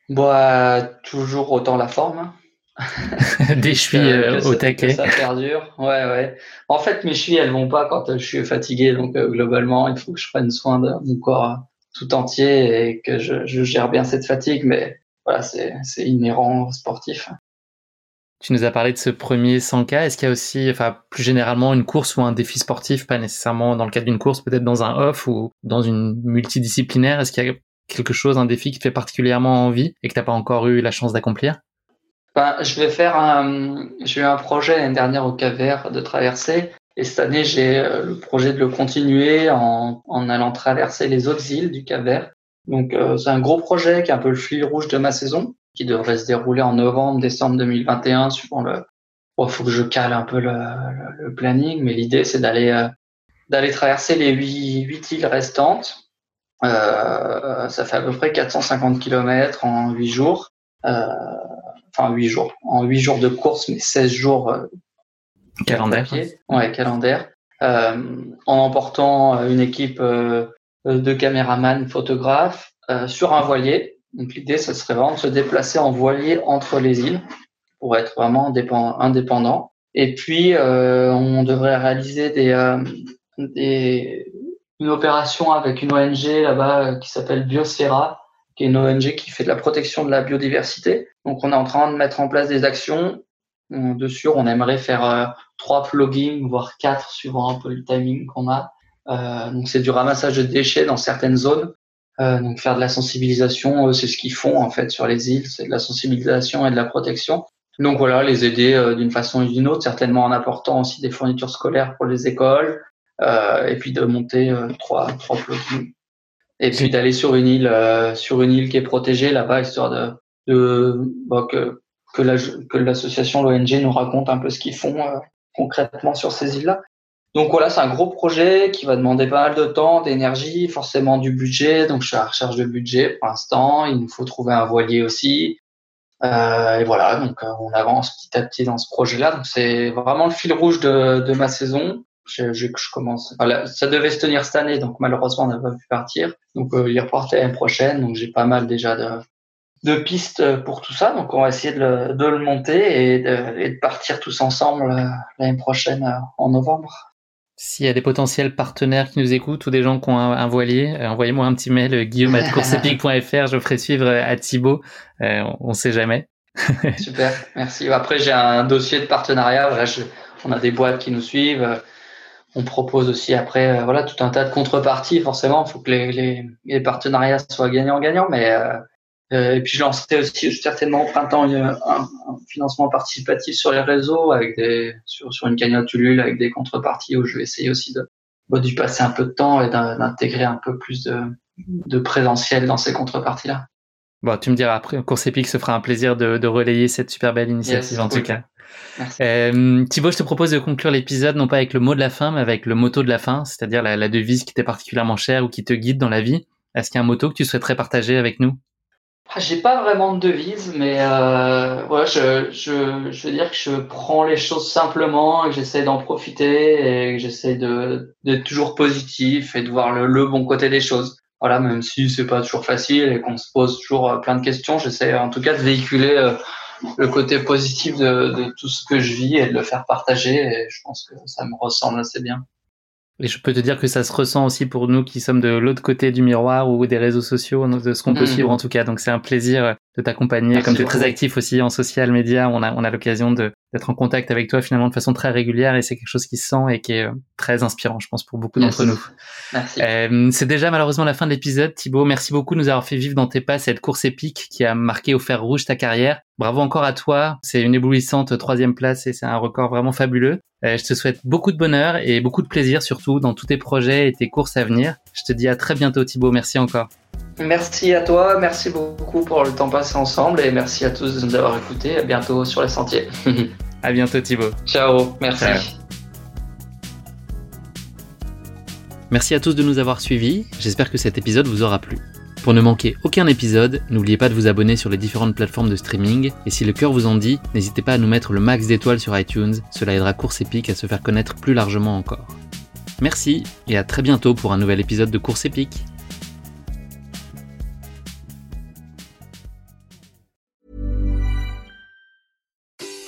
Bah toujours autant la forme. Hein. des chevilles euh, au taquet. Ça perdure. Ouais, ouais. En fait, mes chevilles, elles vont pas quand je suis fatigué. Donc, euh, globalement, il faut que je prenne soin de mon corps tout entier et que je, je gère bien cette fatigue. Mais voilà, c'est inhérent sportif. Tu nous as parlé de ce premier 100K. Est-ce qu'il y a aussi, enfin, plus généralement, une course ou un défi sportif, pas nécessairement dans le cadre d'une course, peut-être dans un off ou dans une multidisciplinaire? Est-ce qu'il y a quelque chose, un défi qui te fait particulièrement envie et que tu n'as pas encore eu la chance d'accomplir? Ben, je vais faire un, j'ai eu un projet l'année dernière au Cavert de traverser. Et cette année, j'ai euh, le projet de le continuer en, en allant traverser les autres îles du Cavert. Donc, euh, c'est un gros projet qui est un peu le fil rouge de ma saison, qui devrait se dérouler en novembre, décembre 2021, suivant le. Il faut que je cale un peu le, le, planning, mais l'idée, c'est d'aller euh, traverser les huit, huit îles restantes. Euh, ça fait à peu près 450 km en huit jours. Euh, enfin 8 jours, en 8 jours de course, mais 16 jours euh, calendaire. Ouais, calendaire. Euh, en emportant euh, une équipe euh, de caméramans, photographes sur un voilier. Donc l'idée, ce serait vraiment de se déplacer en voilier entre les îles pour être vraiment indépendant. Et puis, on devrait réaliser des, des, une opération avec une ONG là-bas qui s'appelle Biosphera, qui est une ONG qui fait de la protection de la biodiversité. Donc, on est en train de mettre en place des actions. Dessus, on aimerait faire euh, trois plugins, voire quatre, suivant un peu le timing qu'on a. Euh, donc, c'est du ramassage de déchets dans certaines zones. Euh, donc, faire de la sensibilisation, euh, c'est ce qu'ils font en fait sur les îles, c'est de la sensibilisation et de la protection. Donc voilà, les aider euh, d'une façon ou d'une autre, certainement en apportant aussi des fournitures scolaires pour les écoles, et puis de monter trois, trois plugins et puis d'aller sur une île, euh, sur une île qui est protégée là-bas, histoire de, de bah, que que l'association, l'ONG nous raconte un peu ce qu'ils font euh, concrètement sur ces îles-là. Donc voilà, c'est un gros projet qui va demander pas mal de temps, d'énergie, forcément du budget. Donc je suis à la recherche de budget pour l'instant. Il nous faut trouver un voilier aussi. et voilà, donc on avance petit à petit dans ce projet-là. Donc c'est vraiment le fil rouge de, de ma saison. Je, je, je commence. Voilà, ça devait se tenir cette année, donc malheureusement on n'a pas pu partir. Donc il reportait l'année prochaine. Donc j'ai pas mal déjà de, de pistes pour tout ça. Donc, on va essayer de le, de le monter et de, et de, partir tous ensemble euh, l'année prochaine euh, en novembre. S'il y a des potentiels partenaires qui nous écoutent ou des gens qui ont un, un voilier, euh, envoyez-moi un petit mail guillaume@courseepic.fr. Je ferai suivre à Thibaut. Euh, on ne sait jamais. Super, merci. Après, j'ai un dossier de partenariat. Voilà, je, on a des boîtes qui nous suivent. On propose aussi après, voilà, tout un tas de contreparties. Forcément, il faut que les, les, les partenariats soient gagnants-gagnants, mais euh, et puis je lancerai aussi certainement au printemps un, un, financement participatif sur les réseaux avec des sur, sur une cagnotte Ulule avec des contreparties où je vais essayer aussi de bon, d'y passer un peu de temps et d'intégrer un peu plus de, de présentiel dans ces contreparties-là. Bon, tu me diras après, Course Épique se fera un plaisir de, de relayer cette super belle initiative yes, en tout cas. Euh, Thibaut, je te propose de conclure l'épisode non pas avec le mot de la fin, mais avec le motto de la fin, c'est-à-dire la, la devise qui t'est particulièrement chère ou qui te guide dans la vie. Est-ce qu'il y a un motto que tu souhaiterais partager avec nous? J'ai pas vraiment de devise, mais euh, je, je, je veux dire que je prends les choses simplement et que j'essaie d'en profiter et que j'essaie de d'être toujours positif et de voir le, le, bon côté des choses. Voilà, même si c'est pas toujours facile et qu'on se pose toujours euh, plein de questions, j'essaie en tout cas de véhiculer euh, le côté positif de, de tout ce que je vis et de le faire partager. Et je pense que ça me ressemble assez bien. Et je peux te dire que ça se ressent aussi pour nous qui sommes de l'autre côté du miroir ou des réseaux sociaux, de ce qu'on peut mmh. suivre en tout cas. Donc c'est un plaisir de t'accompagner. Comme tu es très actif aussi en social media, on a, on a l'occasion d'être en contact avec toi finalement de façon très régulière et c'est quelque chose qui se sent et qui est euh, très inspirant, je pense, pour beaucoup d'entre nous. Merci. Euh, c'est déjà malheureusement la fin de l'épisode. Thibaut, merci beaucoup de nous avoir fait vivre dans tes pas cette course épique qui a marqué au fer rouge ta carrière. Bravo encore à toi. C'est une éblouissante troisième place et c'est un record vraiment fabuleux. Euh, je te souhaite beaucoup de bonheur et beaucoup de plaisir surtout dans tous tes projets et tes courses à venir. Je te dis à très bientôt Thibaut. Merci encore. Merci à toi, merci beaucoup pour le temps passé ensemble et merci à tous de nous avoir écoutés. À bientôt sur les sentiers. à bientôt Thibaut. Ciao, merci. Ciao. Merci à tous de nous avoir suivis. J'espère que cet épisode vous aura plu. Pour ne manquer aucun épisode, n'oubliez pas de vous abonner sur les différentes plateformes de streaming et si le cœur vous en dit, n'hésitez pas à nous mettre le max d'étoiles sur iTunes, cela aidera Course Épique à se faire connaître plus largement encore. Merci et à très bientôt pour un nouvel épisode de Course Épique.